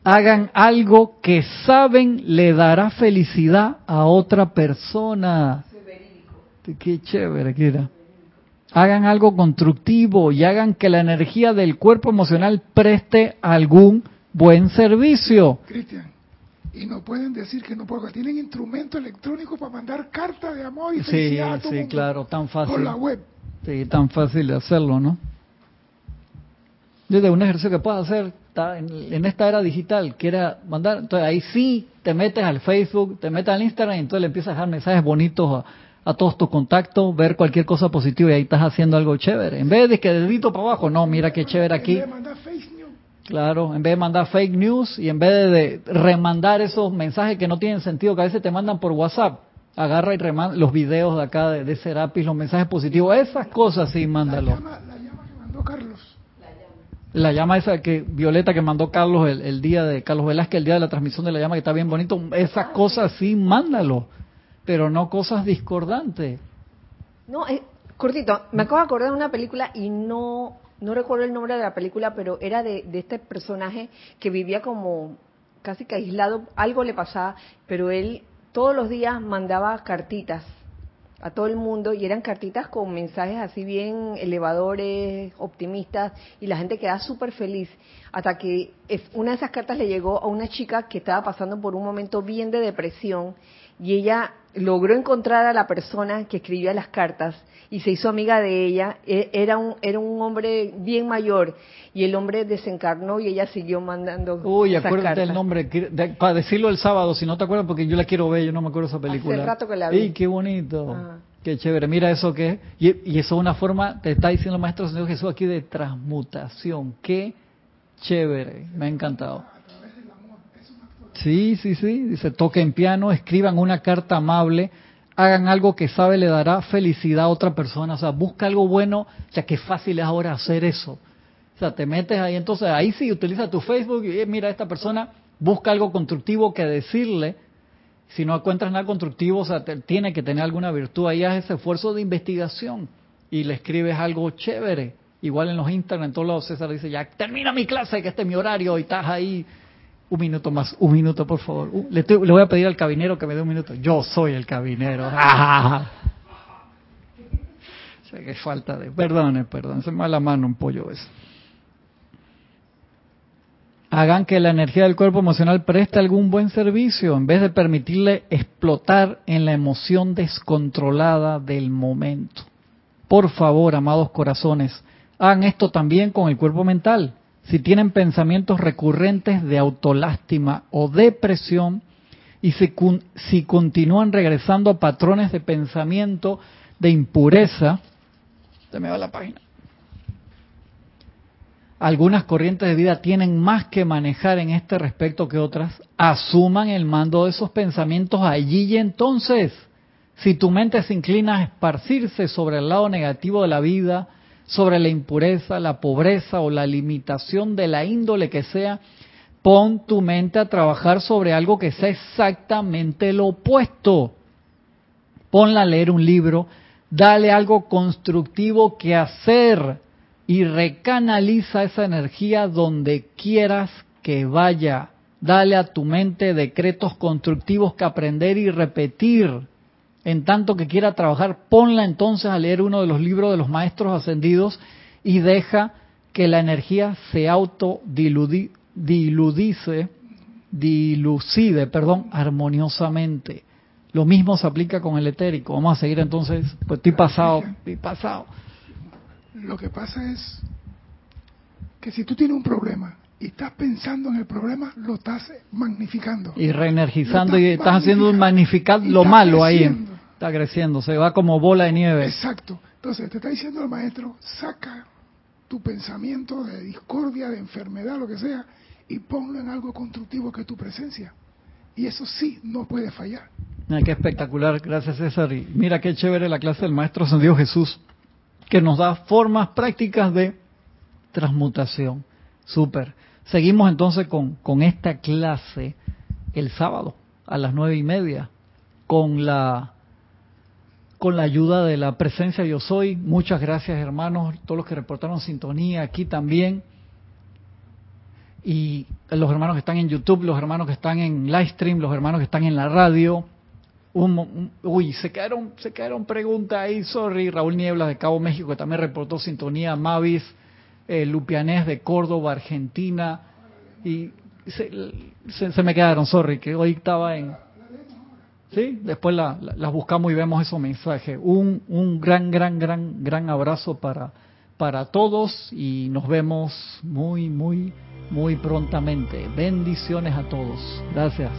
A: Hagan algo que saben le dará felicidad a otra persona. Qué chévere, era hagan algo constructivo y hagan que la energía del cuerpo emocional preste algún buen servicio.
C: Cristian, y no pueden decir que no pueden, tienen instrumentos electrónicos para mandar cartas de amor y felicidad
A: sí, Sí, claro, tan fácil.
C: Por la web.
A: Sí, tan fácil de hacerlo, ¿no? Desde un ejercicio que puedes hacer en, esta era digital, que era mandar, entonces ahí sí te metes al Facebook, te metes al Instagram y entonces le empiezas a dejar mensajes bonitos a, a todos tus contactos, ver cualquier cosa positiva y ahí estás haciendo algo chévere. En vez de que dedito para abajo, no, mira qué chévere aquí.
C: En vez de mandar fake news.
A: Claro, en vez de mandar fake news y en vez de, remandar esos mensajes que no tienen sentido, que a veces te mandan por WhatsApp, agarra y remanda los videos de acá de, de Serapis, los mensajes positivos, esas cosas sí, mándalo.
C: La llama, la llama que mandó Carlos.
A: La llama esa que Violeta que mandó Carlos el, el, día de Carlos Velázquez, el día de la transmisión de la llama que está bien bonito, esas cosas sí, mándalo pero no cosas discordantes.
B: No, eh, cortito, me acabo de acordar de una película y no no recuerdo el nombre de la película, pero era de, de este personaje que vivía como casi que aislado, algo le pasaba, pero él todos los días mandaba cartitas a todo el mundo y eran cartitas con mensajes así bien elevadores, optimistas y la gente quedaba súper feliz hasta que una de esas cartas le llegó a una chica que estaba pasando por un momento bien de depresión y ella logró encontrar a la persona que escribía las cartas y se hizo amiga de ella. E- Era un, era un hombre bien mayor y el hombre desencarnó y ella siguió mandando
A: Uy,
B: esas
A: acuérdate
B: cartas.
A: del nombre, que- de- para decirlo el sábado, si no te acuerdas, porque yo la quiero ver, yo no me acuerdo esa película.
B: rato que la vi.
A: ¡Ey, qué bonito!
B: Ah.
A: Qué chévere, mira eso que es. Y, y eso es una forma, te está diciendo el Maestro Señor Jesús aquí de transmutación. Qué chévere, me ha encantado. Sí, sí, sí. Dice, toquen piano, escriban una carta amable, hagan algo que sabe le dará felicidad a otra persona. O sea, busca algo bueno. O sea, qué fácil es ahora hacer eso. O sea, te metes ahí, entonces ahí sí utiliza tu Facebook y eh, mira, esta persona busca algo constructivo que decirle. Si no encuentras nada constructivo, o sea, te- tiene que tener alguna virtud. Ahí haz ese esfuerzo de investigación y le escribes algo chévere. Igual en los Instagram, en todos lados, César dice, ya termina mi clase, que este es mi horario, y estás ahí. Un minuto más, un minuto, por favor. Uh, le, estoy- le voy a pedir al cabinero que me dé un minuto. Yo soy el cabinero. Ah. Sé que falta de... Perdone, perdón, se me va la mano un pollo eso. Hagan que la energía del cuerpo emocional preste algún buen servicio en vez de permitirle explotar en la emoción descontrolada del momento. Por favor, amados corazones, hagan esto también con el cuerpo mental. Si tienen pensamientos recurrentes de autolástima o depresión y si, continúan regresando a patrones de pensamiento de impureza, se me va la página. Algunas corrientes de vida tienen más que manejar en este respecto que otras. Asuman el mando de esos pensamientos allí y entonces. Si tu mente se inclina a esparcirse sobre el lado negativo de la vida, sobre la impureza, la pobreza o la limitación de la índole que sea, pon tu mente a trabajar sobre algo que sea exactamente lo opuesto. Ponla a leer un libro, dale algo constructivo que hacer y recanaliza esa energía donde quieras que vaya. Dale a tu mente decretos constructivos que aprender y repetir. En tanto que quiera trabajar, ponla entonces a leer uno de los libros de los maestros ascendidos y deja que la energía se autodiludice, dilucide, perdón, armoniosamente. Lo mismo se aplica con el etérico. Vamos a seguir entonces, pues estoy pasado, estoy pasado.
C: Lo que pasa es que si tú tienes un problema y estás pensando en el problema, lo estás magnificando.
A: Y reenergizando y estás haciendo un magnificar lo malo ahí.
C: Creciendo.
A: Está creciendo, se va como bola de nieve.
C: Exacto. Entonces te está diciendo el maestro, saca tu pensamiento de discordia, de enfermedad, lo que sea, y ponlo en algo constructivo que es tu presencia. Y eso sí no puede fallar.
A: Qué espectacular, gracias César. Y mira qué chévere la clase del Maestro Ascendido Jesús, que nos da formas prácticas de transmutación. Súper. Seguimos entonces con, con esta clase el sábado a las nueve y media, con la con la ayuda de la presencia yo soy. Muchas gracias hermanos, todos los que reportaron sintonía aquí también. Y los hermanos que están en YouTube, los hermanos que están en Livestream, los hermanos que están en la radio. Un, uy, se quedaron, se quedaron preguntas ahí, sorry, Raúl Nieblas de Cabo México que también reportó sintonía, Mavis, eh, Lupianés de Córdoba, Argentina, y se, se- se me quedaron, sorry, que hoy estaba en... Sí, después la- la- las buscamos y vemos esos mensajes. Un, un gran, gran, gran, gran abrazo para, para todos y nos vemos muy, muy, muy prontamente. Bendiciones a todos. Gracias.